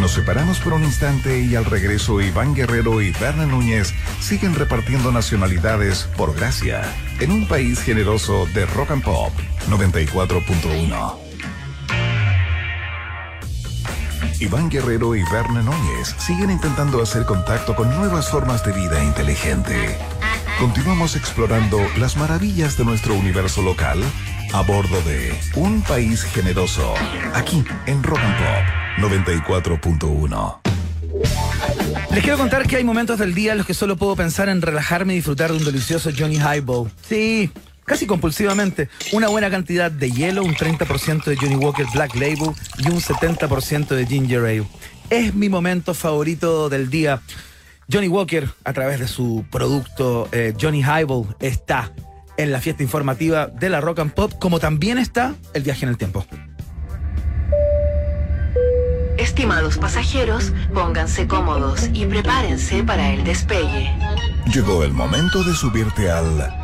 Nos separamos por un instante y al regreso Iván Guerrero y Berna Núñez siguen repartiendo nacionalidades por gracia en un país generoso de rock and pop 94.1. Iván Guerrero y Berna Núñez siguen intentando hacer contacto con nuevas formas de vida inteligente. Continuamos explorando las maravillas de nuestro universo local a bordo de Un País Generoso, aquí en Rock and Pop 94.1. Les quiero contar que hay momentos del día en los que solo puedo pensar en relajarme y disfrutar de un delicioso Johnny Highball. Sí, casi compulsivamente una buena cantidad de hielo, un 30% de Johnny Walker Black Label y un 70% de Ginger Ale. Es mi momento favorito del día. Johnny Walker, a través de su producto eh, Johnny Highball, está en la fiesta informativa de la Rock and Pop, como también está el viaje en el tiempo. Estimados pasajeros, pónganse cómodos y prepárense para el despegue. Llegó el momento de subirte al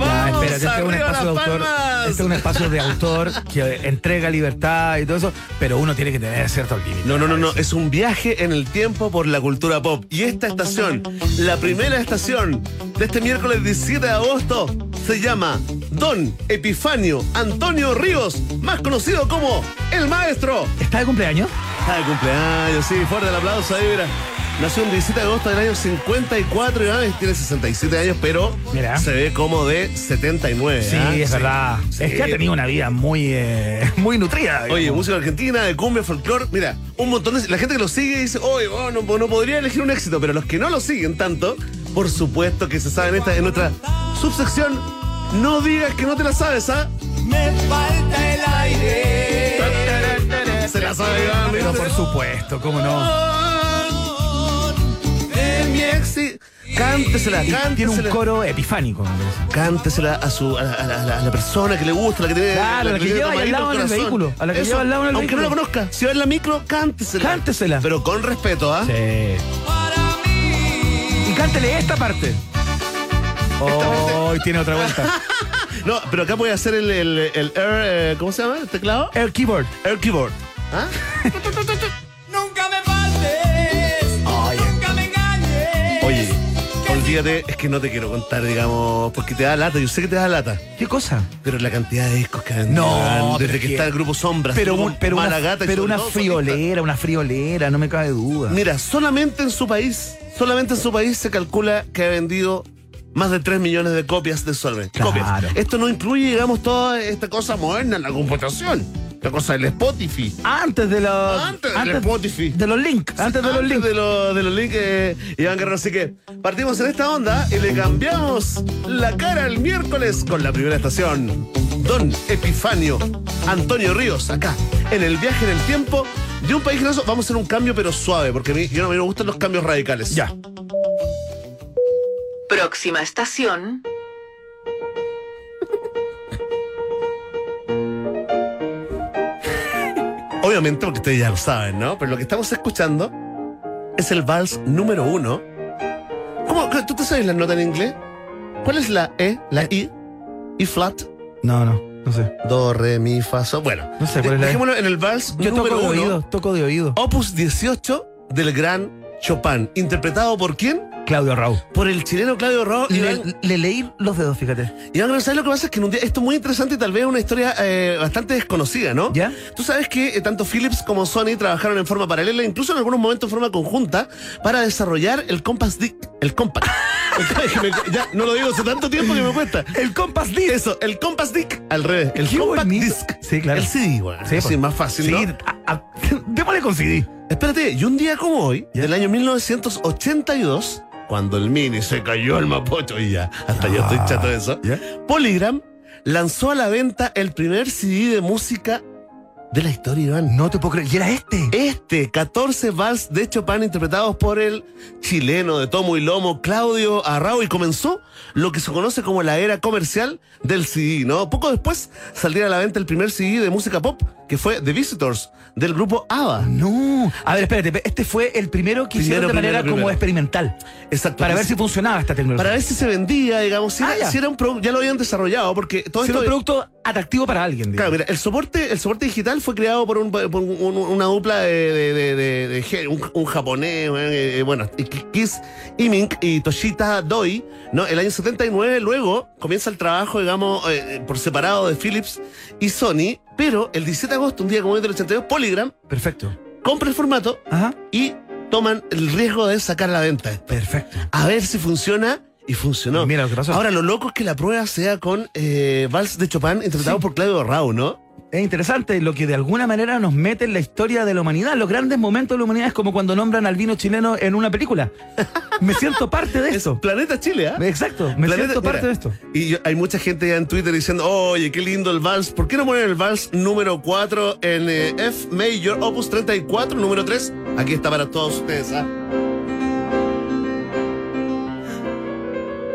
Ah, espérate, este es un espacio de autor. Este es un espacio de autor que entrega libertad y todo eso, pero uno tiene que tener ciertos límites. No, no, no, no, es un viaje en el tiempo por la cultura pop. Y esta estación, la primera estación de este miércoles 17 de agosto, se llama Don Epifanio Antonio Ríos, más conocido como El Maestro. ¿Está de cumpleaños? Está de cumpleaños, sí, fuerte el aplauso ahí, mira. Nació el 17 de agosto del año 54 y ah, tiene 67 años, pero Mira. se ve como de 79. Sí, ¿ah? es verdad. Sí. Es que ha tenido una vida muy, eh, <laughs> muy nutrida. Oye, música argentina, de cumbia, folclore. Mira, un montón de. La gente que lo sigue dice, oye, oh, no, no podría elegir un éxito, pero los que no lo siguen tanto, por supuesto que se saben esta en nuestra subsección. No digas que no te la sabes, ¿ah? Me falta el aire. Se la sabe. Pero por supuesto, cómo no. Mi exi- Cántesela, Y tiene un cántesela. coro epifánico. Cántesela a, su, a, la- a la, a la persona que le gusta, la que tiene. Claro, la que tiene lleva al lado en el vehículo, a la que lleva al lado en el aunque no vehículo. la conozca, si va en la micro, cántesela. Cántesela. Pero con respeto, ¿ah? Sí. Y cántele esta parte. Oh, y tiene otra vuelta. <laughs> No, pero acá voy a hacer el, el, el air, eh, ¿cómo se llama? ¿El teclado? El keyboard. Air keyboard. ¿Ah? <laughs> olvídate, es que no te quiero contar, digamos, porque te da lata. Yo sé que te da lata. ¿Qué cosa? Pero la cantidad de discos que han No, desde que que- está el grupo Sombras, Pero, un- pero una, y pero una friolera, una friolera, no me cabe duda. Mira, solamente en su país, solamente en su país se calcula que ha vendido más de 3 millones de copias de Solvent. Claro. Copias. Esto no incluye, digamos, toda esta cosa moderna en la computación. La cosa del Spotify. Antes de los. Antes del Spotify. De los links. Antes de los Antes links. de, lo- de los links, eh, Iván Guerrero. Así que partimos en esta onda y le cambiamos la cara el miércoles con la primera estación. Don Epifanio Antonio Ríos, acá, en el viaje en el tiempo de un país generoso. Vamos a hacer un cambio, pero suave, porque a mí, yo no me gustan los cambios radicales. Ya. Próxima estación. Obviamente, porque ustedes ya lo saben, ¿no? Pero lo que estamos escuchando es el vals número uno. ¿Cómo? ¿Tú te sabes la nota en inglés? ¿Cuál es la E? ¿La I? ¿I flat? No, no, no sé. Do, re, mi, fa, sol. Bueno, No sé, ¿cuál es la E? dejémoslo en el vals Yo número toco de uno. oído, toco de oído. Opus 18 del gran Chopin. ¿Interpretado por quién? Claudio Raúl. Por el chileno Claudio Ro. Le, le leí los dedos, fíjate. Y ahora, ¿sabes lo que pasa? Es que en un día, esto es muy interesante y tal vez una historia eh, bastante desconocida, ¿no? ¿Ya? Tú sabes que eh, tanto Philips como Sony trabajaron en forma paralela, incluso en algunos momentos en forma conjunta, para desarrollar el Compass Disc, el <laughs> <laughs> me- ya no lo digo hace tanto tiempo que me cuesta. El Compass Disc. Eso, el Compass Disc al revés. El Qué bonito. Disc. Sí, claro. El CD, güey. Sí, Sí, pues. más fácil, Sí, ¿no? a- a- <laughs> démosle con CD. Espérate, y un día como hoy, ¿Ya? del año 1982, cuando el Mini se cayó al Mapocho y ya, hasta yo estoy Ah, chato de eso, ¿ya? Polygram lanzó a la venta el primer CD de música de la historia, Iván. No te puedo creer. ¿Y era este? Este, 14 vals de Chopin interpretados por el chileno de tomo y lomo Claudio Arrau y comenzó lo que se conoce como la era comercial del CD, ¿no? Poco después saldría a la venta el primer CD de música pop que fue The Visitors del grupo ABBA. No. A ver, espérate. Este fue el primero que hicieron Primero, de manera primero, como experimental. Exacto. Para ver si funcionaba esta tecnología. para ver si se vendía, digamos, si, Ah, era, ya. si era un producto, ya lo habían desarrollado, porque todo Si era esto... un producto atractivo para alguien. Claro, digamos. mira, el soporte, el soporte digital fue creado por, un- por un- una dupla de, de- de- de- de ge- un, un japonés, eh, eh, bueno, Kiss Imink y Toshita Doi, ¿no? El año 79, luego comienza el trabajo, digamos, eh, por separado de Philips y Sony Pero el 17 de agosto, un día como hoy del 82, Polygram Perfecto. compra el formato Ajá. y toman el riesgo de sacar la venta. Perfecto. A ver si funciona. Y funcionó. Y mira lo que pasó. Ahora, lo loco es que la prueba sea con eh, Vals de Chopin, interpretado Sí. por Claudio Rau, ¿no? Es interesante lo que de alguna manera nos mete en la historia de la humanidad. Los grandes momentos de la humanidad es como cuando nombran al vino chileno en una película. <laughs> Me siento parte de esto. Planeta Chile, ¿ah? Exacto, me Planeta- siento parte mira, de esto. Y yo- hay mucha gente ya en Twitter diciendo, oye, qué lindo el vals. ¿Por qué no ponen el vals número 4 en eh, F Major Opus 34, número 3? Aquí está para todos ustedes, ¿ah?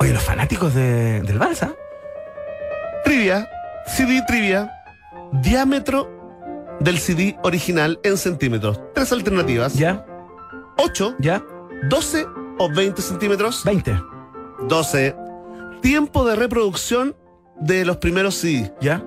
Oye, los fanáticos de- del Balsa. Trivia, CD trivia, diámetro del CD original en centímetros. Tres alternativas. ¿Ya? 8, ¿Ya? 12 o 20 centímetros. 20. 12. Tiempo de reproducción de los primeros CD. ¿Ya?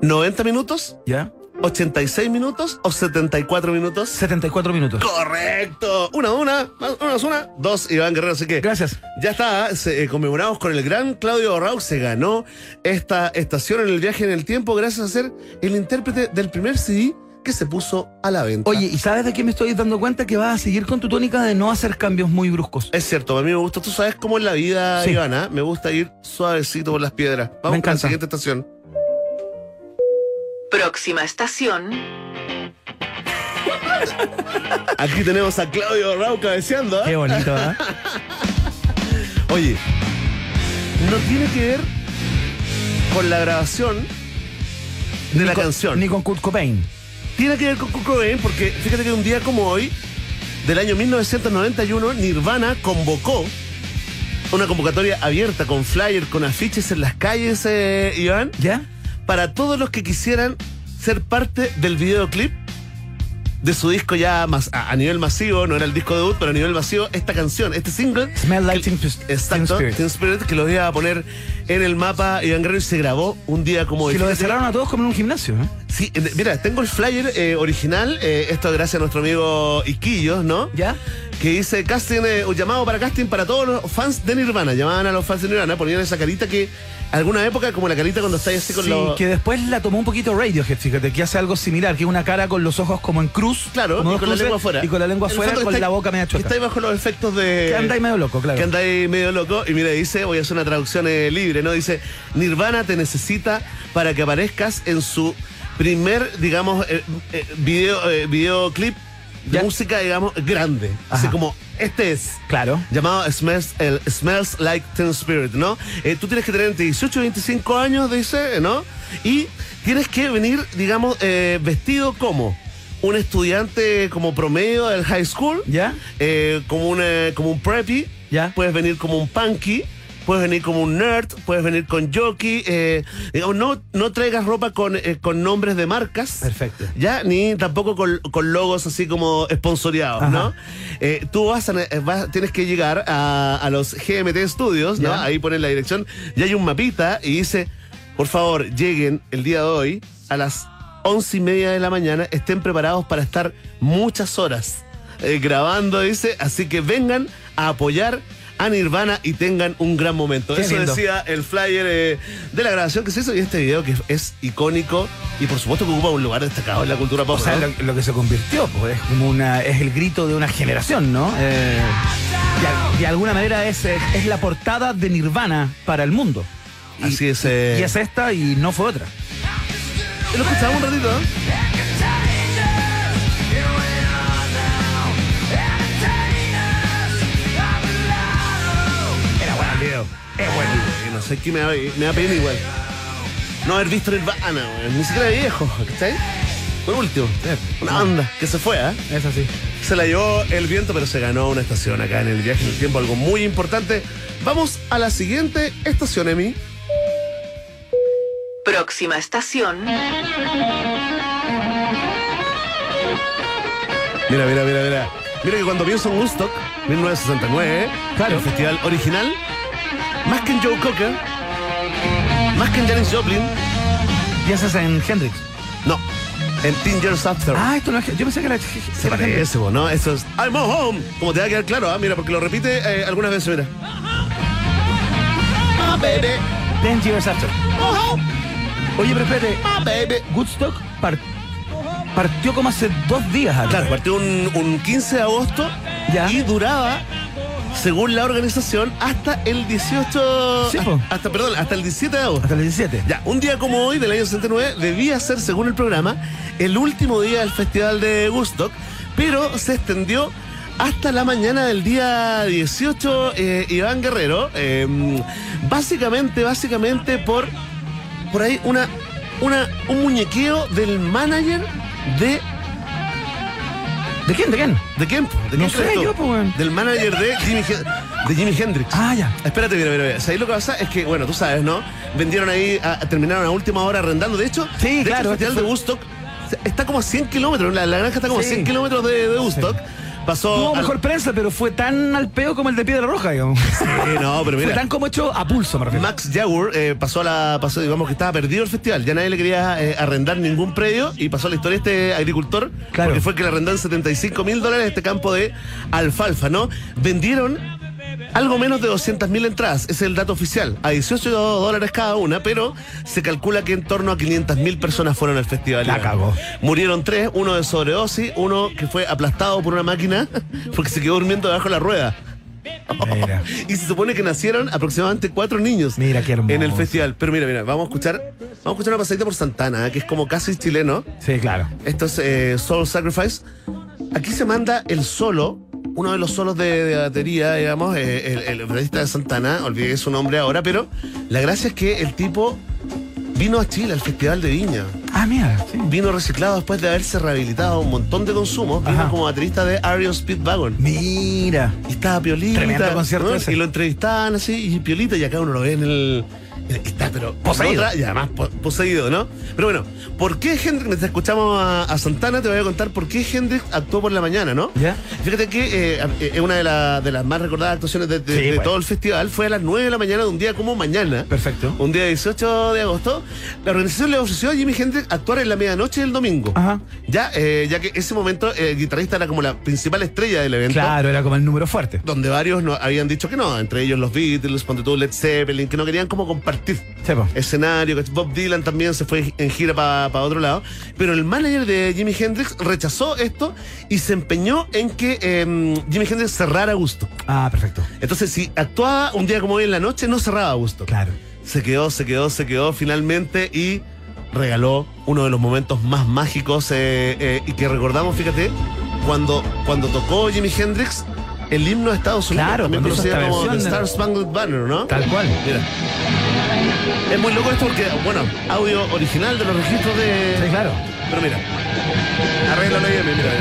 90 minutos, ¿Ya? 86 minutos o 74 minutos. 74 minutos. Correcto. Una, una, una, una, dos, Iván Guerrero. Así que Gracias. ya está, se, eh, conmemoramos con el gran Claudio Rau. Se ganó esta estación en el viaje en el tiempo gracias a ser el intérprete del primer CD que se puso a la venta. Oye, ¿y sabes de qué me estoy dando cuenta? Que vas a seguir con tu tónica de no hacer cambios muy bruscos. Es cierto, a mí me gusta. Tú sabes cómo es la vida, Sí. Ivana. Me gusta ir suavecito por las piedras. Vamos con la siguiente estación. Próxima estación. Aquí tenemos a Claudio Rau cabeceando. ¿ah? Qué bonito, ¿ah? <laughs> Oye, no tiene que ver con la grabación de Ni la con- canción. Ni con Kurt Cobain. Tiene que ver con Kurt Cobain porque fíjate que un día como hoy, del año 1991, Nirvana convocó una convocatoria abierta con flyer, con afiches en las calles, eh, Iván, ¿Ya? Para todos los que quisieran ser parte del videoclip de su disco ya más a, a nivel masivo, no era el disco debut, pero a nivel masivo, esta canción, este single. Smell Like que- Teen Exacto, Teen Spirit. Teen Spirit, que lo iba a poner en el mapa Iván Guerrero y se grabó un día como hoy. Que lo descerraron a todos como en un gimnasio, ¿eh? Sí, eh, mira, tengo el flyer eh, original, eh, esto gracias a nuestro amigo Iquillos, ¿no? ¿Ya? Que dice casting, eh, un llamado para casting para todos los fans de Nirvana. Llamaban a los fans de Nirvana, ponían esa carita que alguna época, como la carita cuando estáis así con Sí, los. que después la tomó un poquito Radiohead, fíjate, que hace algo similar, que es una cara con los ojos como en cruz. Claro, y con la lengua afuera. Y con la lengua afuera, con la boca media chueca. estáis bajo los efectos de. Que andáis medio loco, claro. Que andáis medio loco. Y mira, dice, voy a hacer una traducción eh, libre, ¿no? Dice, Nirvana te necesita para que aparezcas en su primer, digamos, eh, eh, video, eh, videoclip de música, digamos, grande. Así como, este es. Claro. Llamado Smells, el Smells Like Teen Spirit, ¿no? Eh, tú tienes que tener entre 18 y 25 años, dice, ¿no? Y tienes que venir, digamos, eh, vestido como un estudiante como promedio del high school, ¿Ya? eh, como, un, eh, como un preppy, ¿Ya? puedes venir como un punky, puedes venir como un nerd, puedes venir con jockey, eh, no, no traigas ropa con, eh, con nombres de marcas. Perfecto. Ya, ni tampoco con, con logos así como esponsoreados, Ajá. ¿no? Eh, tú vas a, vas- tienes que llegar a, a los GMT Studios, ¿no? Ya. Ahí ponen la dirección, y hay un mapita y dice, por favor, lleguen el día de hoy a las once y media de la mañana, estén preparados para estar muchas horas grabando, dice, así que vengan a apoyar a Nirvana y tengan un gran momento. Qué Eso lindo. decía el flyer eh, de la grabación que se hizo y este video que es, es icónico y por supuesto que ocupa un lugar destacado en la cultura pop. O sea, ¿no? lo, lo que se convirtió, pues, es como una, es el grito de una generación, ¿no? Eh, de, al- de alguna manera es, eh, es la portada de Nirvana para el mundo. Y, Así es. eh, y es esta y no fue otra. Lo escuchamos un ratito. Es bueno. Eh, No sé qué me da, me da pena igual. No haber visto Nirvana, weón. Ni siquiera viejo, ¿cachai? Por último, una banda que se fue, ¿eh? Es así. Se la llevó el viento, pero se ganó una estación acá en el viaje en el tiempo, algo muy importante. Vamos a la siguiente estación, Emi. Próxima estación. Mira, mira, mira, mira. Mira que cuando pienso en Woodstock, 1969, Claro. el festival original, más que en Joe Cocker, más que en Janis Joplin, es en Hendrix. no, en Teen Years After. Ah, esto no es. Yo pensé que era. Se parece, vos, ¿no? Eso es I'm home. Como te va a quedar claro, ¿ah? mira, porque lo repite eh, algunas veces, mira. Ah, baby. Ten Years After. Oye, pero espérate, Ah, baby. Woodstock par- partió como hace dos días. Claro, partió un, un 15 de agosto Ya. y duraba, según la organización, hasta el 18. Sí, hasta, po. hasta, perdón, hasta el 17 de agosto. Hasta el 17. Ya, un día como hoy, del año 69, debía ser, según el programa, el último día del festival de Woodstock, pero se extendió hasta la mañana del día 18, eh, Iván Guerrero, eh, básicamente, básicamente por, por ahí una, una, un muñequeo del manager de... ¿De quién? ¿De quién? ¿De quién? ¿De No sé, yo, pues, weón. Del manager de Jimi, de Jimi Hendrix. Ah, ya. Espérate, mira, mira, mira. O sea, ahí lo que pasa es que, bueno, tú sabes, ¿no? Vendieron ahí, a- terminaron a última hora arrendando. De hecho, Sí, de hecho, el festival este de Woodstock está como a 100 kilómetros. La, la granja está como a Sí. 100 kilómetros de, de Woodstock. Pasó. Tuvo al- mejor prensa, pero fue tan al peo como el de Piedra Roja, digamos. Sí, no, pero <laughs> Fue tan como hecho a pulso, me refiero. Max Jaguar eh, pasó a la. Pasó, digamos que estaba perdido el festival. Ya nadie le quería eh, arrendar ningún predio y pasó a la historia este agricultor. Claro. Porque fue que le arrendó en 75 mil dólares este campo de alfalfa, ¿no? Vendieron algo menos de 200 mil entradas. Ese es el dato oficial. A 18 dólares cada una, pero se calcula que en torno a 500 mil personas fueron al festival. La cagó. Murieron tres: uno de sobredosis, uno que fue aplastado por una máquina <laughs> porque se quedó durmiendo debajo de la rueda. Mira. <laughs> Y se supone que nacieron aproximadamente cuatro niños Mira qué hermoso. en el festival. Pero mira, mira, vamos a escuchar, vamos a escuchar una pasadita por Santana, ¿eh? que es como casi chileno. Sí, claro. Esto es eh, Soul Sacrifice. Aquí se manda el solo, uno de los solos de, de batería, digamos, el, el de Santana, olvidé su nombre ahora, pero la gracia es que el tipo vino a Chile al Festival de Viña. Ah, mira, sí. Vino reciclado después de haberse rehabilitado un montón de consumos. Vino Ajá. como baterista de Ario Speedwagon. Mira. Y estaba Piolita. Tremendo concierto ¿no? ese. Y lo entrevistaban así, y Piolita, y acá uno lo ve en el. Está, pero. Poseído. otra, y además po- poseído, ¿no? Pero bueno, ¿por qué Hendrix, mientras escuchamos a, a Santana, te voy a contar por qué Hendrix actuó por la mañana, ¿no? ¿Ya? Fíjate que eh, eh, una de, la- de las más recordadas actuaciones de, de- Sí, de todo el festival fue a las 9 de la mañana de un día como mañana. Perfecto. Un día 18 de agosto, la organización le ofreció a Jimi Hendrix actuar en la medianoche del domingo. Ajá. Ya, eh, ya que ese momento eh, el guitarrista era como la principal estrella del evento Claro, era como el número fuerte. donde varios no, habían dicho que no, entre ellos los Beatles, ponte tú, Led Zeppelin, que no querían como compartir Po. escenario, que Bob Dylan también se fue en gira para otro lado, pero el manager de Jimi Hendrix rechazó esto y se empeñó en que eh, Jimi Hendrix cerrara a gusto. Ah, perfecto. Entonces, si actuaba un día como hoy en la noche, no cerraba a gusto. Claro. Se quedó, se quedó, se quedó finalmente y regaló uno de los momentos más mágicos eh, eh, y que recordamos, fíjate, cuando, cuando tocó Jimi Hendrix el himno de Estados Unidos, Claro, también conocido como The Star Spangled Banner, ¿no? Tal cual. Mira. Es muy loco esto porque, bueno, audio original de los registros de. Sí, claro. Pero mira. Arréglalo ahí, mira, mira.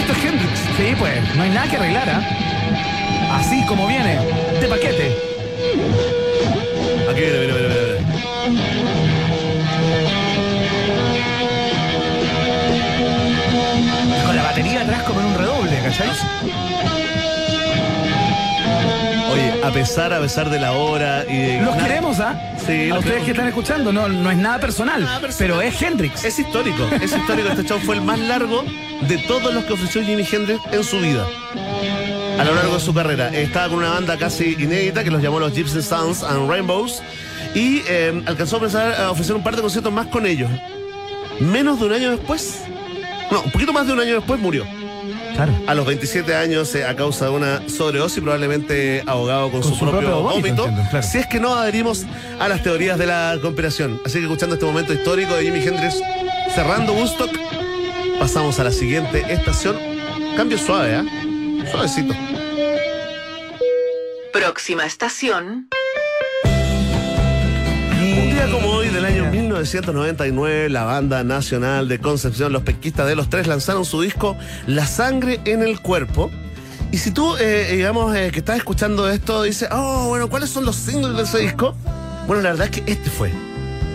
Esto es Hendrix. Sí, pues, no hay nada que arreglar, ¿ah? Así como viene, de paquete. Aquí, mira, mira, mira. Con la batería atrás como en un redoble, ¿cachai? A pesar, a pesar de la hora y de. Los nada- queremos, ¿ah? Sí, A ustedes queremos. que están escuchando, no, no es nada personal, Nada personal. pero es Hendrix. Es histórico, es histórico. Este show fue el más largo de todos los que ofreció Jimi Hendrix en su vida. A lo largo de su carrera. Estaba con una banda casi inédita que los llamó los Gypsy Sounds and Rainbows. Y eh, alcanzó a ofrecer, a ofrecer un par de conciertos más con ellos. Menos de un año después. No, un poquito más de un año después murió. Claro. A los 27 años, eh, a causa de una sobredosis, probablemente ahogado con, Con su, su propio, propio vómito, vómito. entiendo, claro. Si es que no adherimos a las teorías de la conspiración. Así que escuchando este momento histórico de Jimi Hendrix cerrando Woodstock, pasamos a la siguiente estación. Cambio suave, ¿ah? Suavecito. Próxima estación. 1999, la banda nacional de Concepción, los pesquistas de los tres, lanzaron su disco La sangre en el cuerpo. Y si tú, eh, digamos, eh, que estás escuchando esto, dices, oh, bueno, ¿cuáles son los singles de ese disco? Bueno, la verdad es que este fue.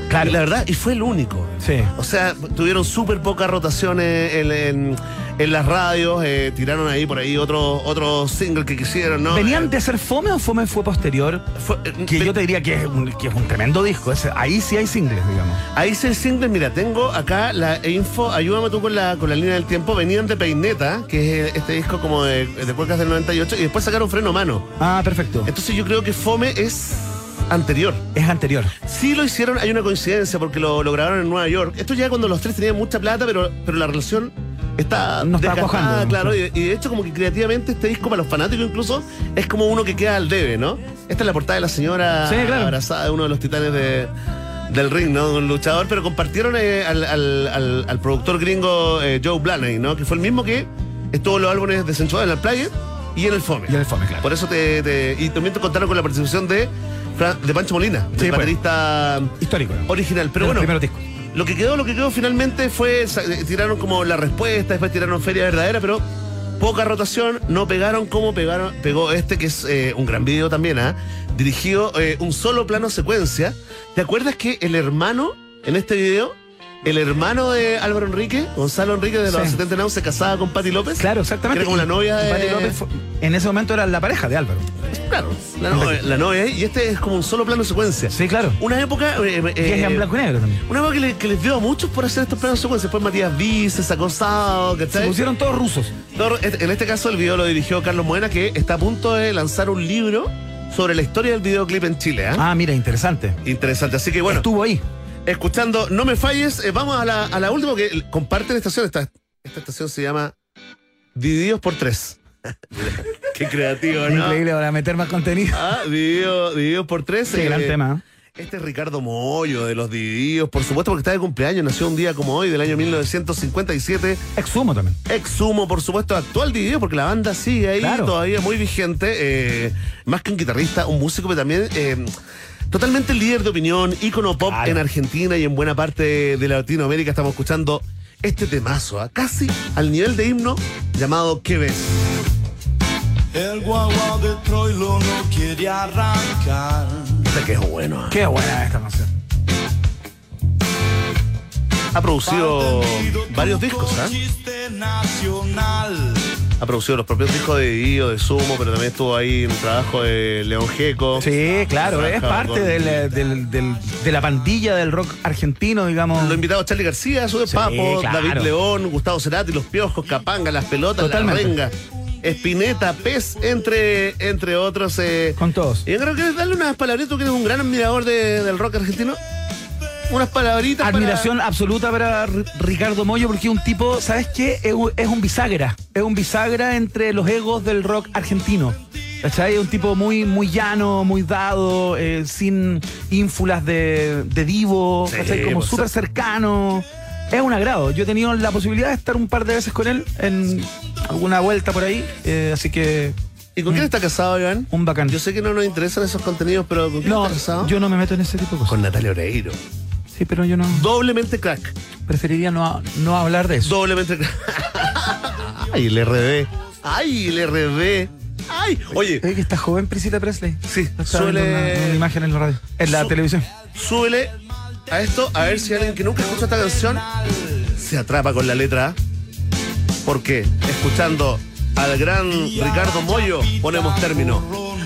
Claro. La verdad, y fue el único. Sí. O sea, tuvieron súper pocas rotaciones en, en- en las radios, eh, tiraron ahí por ahí otros otros singles que quisieron, ¿no? ¿Venían Eh, de ser fome o fome fue posterior? fue- eh, Que yo te diría que es un, que es un tremendo disco. ahí sí hay singles, digamos. Ahí se el single, mira, tengo acá la info, ayúdame tú con la, con la línea del tiempo, venían de Peineta, que es este disco como de, de cuecas del 98, y después sacaron Freno Mano. Ah, perfecto. Entonces yo creo que Fome es anterior. Es anterior. Sí lo hicieron, hay una coincidencia porque lo, lo grabaron en Nueva York. Esto ya cuando los tres tenían mucha plata, pero, pero la relación está No está cuajando. claro. Y, y de hecho, como que creativamente este disco para los fanáticos incluso es como uno que queda al debe, ¿no? Esta es la portada de la señora Sí, claro. abrazada de uno de los titanes de, del ring, ¿no? Un luchador, pero compartieron eh, al, al- al- al productor gringo eh, Joe Blaney, ¿no? Que fue el mismo que estuvo en los álbumes de Sensual en la playa y en el Fome. Y en el Fome, claro. Por eso te, te- y también te contaron con la participación de, de Pancho Molina, Sí, el pues. baterista Histórico. original. Pero De bueno. Lo que quedó, lo que quedó finalmente fue, eh, tiraron como la respuesta, después tiraron Feria Verdadera, pero poca rotación, no pegaron como pegaron, pegó este que es eh, un gran video también, ¿ah? Dirigido eh, un solo plano secuencia. ¿Te acuerdas que el hermano en este video, el hermano de Álvaro Enrique, Gonzalo Enrique de los Sí. 70 Now, se casaba con Patti López? Claro, exactamente. Que era como la novia de... Patti López fue- en ese momento era la pareja de Álvaro. Claro, la novia, la novia, y este es como un solo plano secuencia. Sí, claro. Una época... eh, eh, Y es en blanco y negro también. Una época que, le- que les dio a muchos por hacer estos planos secuencias. Después Matías Vice, sacó Sao, Se ¿cachai? pusieron todos rusos. Todo- En este caso el video lo dirigió Carlos Moena, que está a punto de lanzar un libro sobre la historia del videoclip en Chile. ¿ah? Ah, mira, interesante. Interesante. Así que bueno, Estuvo ahí. Escuchando No me falles, eh, vamos a la, a la última que comparten estación. Esta, esta estación se llama Divididos por Tres. <laughs> Qué creativo, ¿no? Increíble para meter más contenido. Ah, dividido- divididos por tres. Qué eh, gran tema. Este es Ricardo Moyo de los Divididos, por supuesto, porque está de cumpleaños, nació un día como hoy, del año 1957. Exhumo también. Exhumo, por supuesto, actual Dividido, porque la banda sigue ahí Claro. todavía muy vigente. eh, más que un guitarrista, un músico, pero también eh, totalmente líder de opinión, ícono pop Claro. en Argentina y en buena parte de Latinoamérica. Estamos escuchando este temazo, ¿ah? casi al nivel de himno llamado ¿Qué ves? El guagua de Troilo no quiere arrancar. Este que es bueno. ¿ah? Qué buena esta canción. Ha producido varios discos, nacional. Ha producido los propios discos de Dio, de Sumo, pero también estuvo ahí en el trabajo de León Gieco. Sí, claro, es parte con- del- del- del- de la pandilla del rock argentino, digamos. Lo invitado Charlie García, su de Sí, Papo, claro. David León, Gustavo Cerati, Los Piojos, Capanga, Las Pelotas, Totalmente. La Renga, Espineta, Pez, entre, entre otros. eh. Con todos. Y yo creo que darle unas palabritas, tú que eres un gran admirador de- del rock argentino. Unas palabritas para- Admiración absoluta para Ricardo Moyo porque es un tipo, ¿sabes qué? Es un, es un bisagra. Es un bisagra entre los egos del rock argentino. ¿Cachai? Es un tipo muy, muy llano, muy dado, eh, sin ínfulas de, de divo, Sí, ¿cachai? Como pues, súper cercano. Es un agrado. Yo he tenido la posibilidad de estar un par de veces con él en alguna vuelta por ahí. eh, así que ¿Y con quién está casado, Iván? un bacán. Yo sé que no nos interesan esos contenidos, pero ¿con quién no, está casado? yo no me meto en ese tipo de cosas. Con Natalia Oreiro. Sí, pero yo no. Doblemente crack. Preferiría no, no hablar de eso. Doblemente crack. <laughs> Ay, el RD. Ay, el RD. Ay, oye, Oye, que está joven Priscila Presley. sí, suele. una, una imagen en la radio. En la Su- televisión. súbele a esto a ver si alguien que nunca escuchó esta canción se atrapa con la letra A. Porque escuchando al gran Ricardo Moyo ponemos término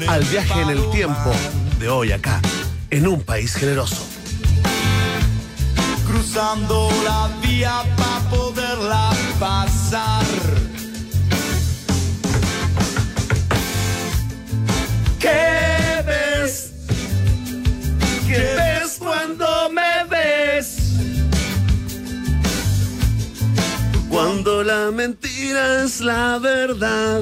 al viaje en el tiempo de hoy acá, en un país generoso. Cruzando la vía para poderla pasar. ¿Qué ves? ¿Qué ves cuando me ves? Cuando la mentira es la verdad.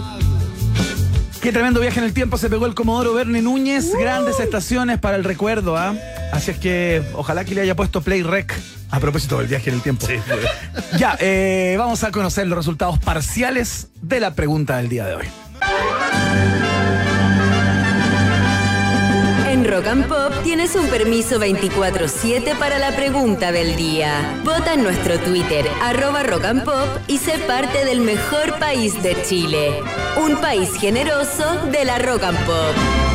Qué tremendo viaje en el tiempo se pegó el Comodoro Bernie Núñez. Grandes estaciones para el recuerdo, ¿ah? Así es que ojalá que le haya puesto Play Rec a propósito del viaje en el tiempo. <laughs> Ya, eh, vamos a conocer los resultados parciales de la pregunta del día de hoy. Rock and Pop tienes un permiso 24-7 para la pregunta del día. Vota en nuestro Twitter, arroba Rock Pop, y sé parte del mejor país de Chile. Un país generoso de la Rock and Pop.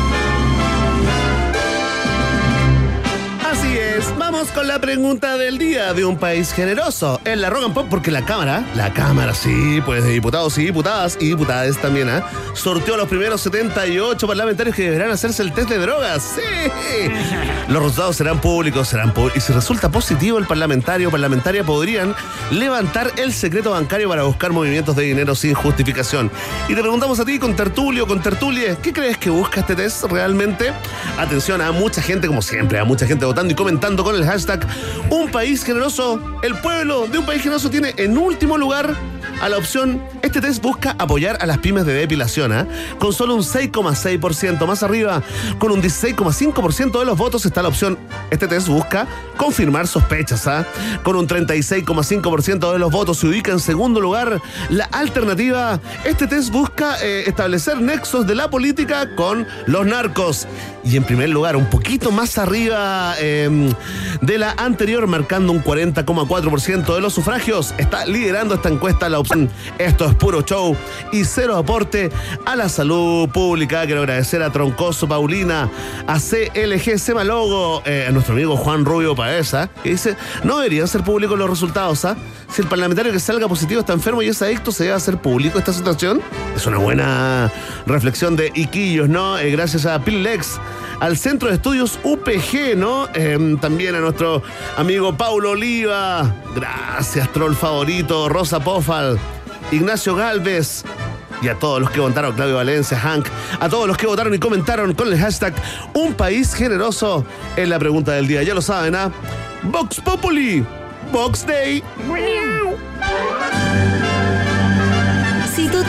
Así es, vamos con la pregunta del día de un país generoso en la Rock and Pop, porque la Cámara, la Cámara, sí, pues de diputados y diputadas y diputadas también, ¿ah? sorteó a los primeros 78 parlamentarios que deberán hacerse el test de drogas. Sí. <laughs> Los resultados serán públicos, serán pu- y si resulta positivo el parlamentario o parlamentaria podrían levantar el secreto bancario para buscar movimientos de dinero sin justificación. Y te preguntamos a ti, con tertulio, con tertulie, ¿qué crees que busca este test realmente? Atención a mucha gente, como siempre, a mucha gente votando y comentando con el hashtag Un país generoso. El pueblo de un país generoso tiene en último lugar a la opción, este test busca apoyar a las pymes de depilación, ¿ah? con solo un 6,6% más arriba, con un 16,5% de los votos está la opción, este test busca confirmar sospechas, ¿ah? con un 36,5% de los votos se ubica en segundo lugar la alternativa, este test busca eh, establecer nexos de la política con los narcos y en primer lugar, un poquito más arriba eh, de la anterior, marcando un 40,4% de los sufragios. Está liderando esta encuesta la opción Esto es puro show y cero aporte a la salud pública. Quiero agradecer a Troncoso Paulina, a CLG Semalogo, eh, a nuestro amigo Juan Rubio Paesa, que dice, no deberían ser públicos los resultados, ¿ah? Si el parlamentario que salga positivo está enfermo y es adicto, ¿se debe hacer público esta situación? Es una buena reflexión de Iquillos, ¿no? Eh, gracias a Pilex, al Centro de Estudios UPG, ¿no? Eh, también a nuestro amigo Paulo Oliva. Gracias, troll favorito, Rosa Pofal, Ignacio Galvez. Y a todos los que votaron, Claudio Valencia, Hank, a todos los que votaron y comentaron con el hashtag Un País Generoso en la pregunta del día. Ya lo saben, ¿ah? Vox Populi, Vox Day.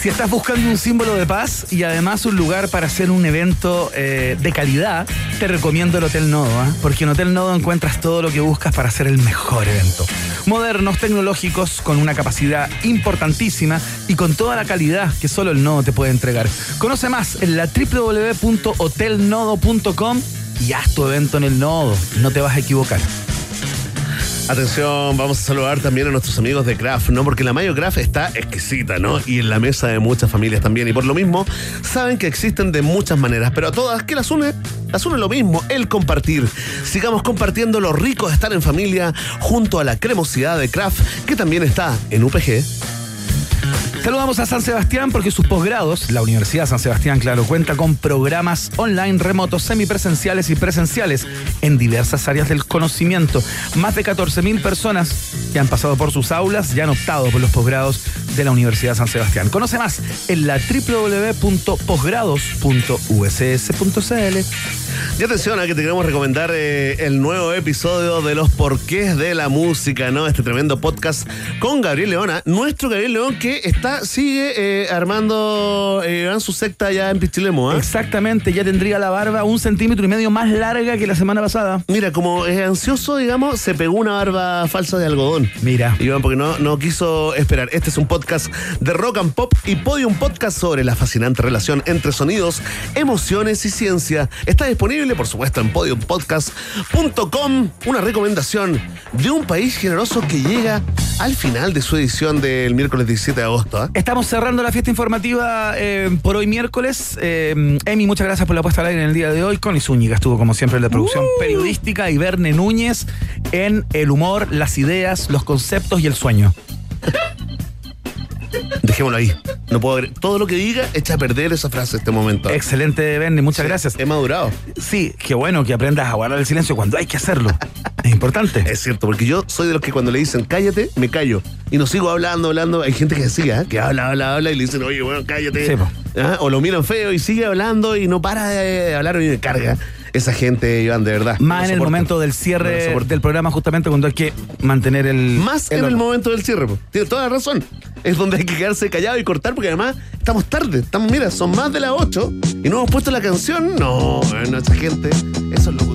Si estás buscando un símbolo de paz y además un lugar para hacer un evento eh, de calidad, te recomiendo el Hotel Nodo, ¿ah? porque en Hotel Nodo encuentras todo lo que buscas para hacer el mejor evento. Modernos, tecnológicos, con una capacidad importantísima y con toda la calidad que solo el Nodo te puede entregar. Conoce más en la www.hotelnodo.com y haz tu evento en el Nodo. No te vas a equivocar. Atención, vamos a saludar también a nuestros amigos de Kraft, ¿no? Porque la Mayo Kraft está exquisita, ¿no? Y en la mesa de muchas familias también. Y por lo mismo, saben que existen de muchas maneras, pero a todas, ¿qué las une? Las une lo mismo, el compartir. Sigamos compartiendo lo rico de estar en familia junto a la cremosidad de Kraft, que también está en UPG. Saludamos a San Sebastián porque sus posgrados, la Universidad San Sebastián, claro, cuenta con programas online remotos, semipresenciales y presenciales en diversas áreas del conocimiento. Más de 14.000 personas que han pasado por sus aulas y han optado por los posgrados de la Universidad San Sebastián. Conoce más en la www.posgrados.uss.cl. Y atención a que te queremos recomendar eh, el nuevo episodio de los porqués de la música, ¿no? Este tremendo podcast con Gabriel Leona, nuestro Gabriel León que está, sigue eh, armando eh, su secta ya en Pichilemo, ¿ah? Exactamente, ya tendría la barba un centímetro y medio más larga que la semana pasada. Mira, como es ansioso, digamos, se pegó una barba falsa de algodón. Mira. Y bueno, porque no, no quiso esperar. Este es un podcast de rock and pop y podium podcast sobre la fascinante relación entre sonidos, emociones y ciencia. Está disponible, por supuesto, en podiumpodcast.com. Una recomendación de un país generoso que llega al final de su edición del miércoles 17 de agosto. ¿Ah? Estamos cerrando la fiesta informativa eh, por hoy miércoles. Eh, Emi, muchas gracias por la puesta al aire en el día de hoy. Connie Zúñiga estuvo como siempre en la producción periodística y Verne Núñez en el humor, las ideas, los conceptos y el sueño. <laughs> Dejémoslo ahí. No puedo ver. Todo lo que diga echa a perder esa frase en este momento. Excelente, Verne, muchas gracias. He madurado. Sí, qué bueno que aprendas a guardar el silencio cuando hay que hacerlo. Es importante. <laughs> Es cierto, porque yo soy de los que cuando le dicen cállate, me callo. Y no sigo hablando, hablando. Hay gente que decía, ¿eh? que habla, habla, habla, y le dicen, oye, bueno, cállate. Sí. ¿Ah? O lo miran feo y sigue hablando y no para de hablar y me carga. Esa gente, Iván, de verdad. Más en el momento del cierre del programa, justamente cuando hay que mantener el. Más en el momento del cierre. Tiene toda la razón. Es donde hay que quedarse callado y cortar, porque además estamos tarde. Estamos, mira, son más de las 8 y no hemos puesto la canción. No, no, esa gente. Eso es lo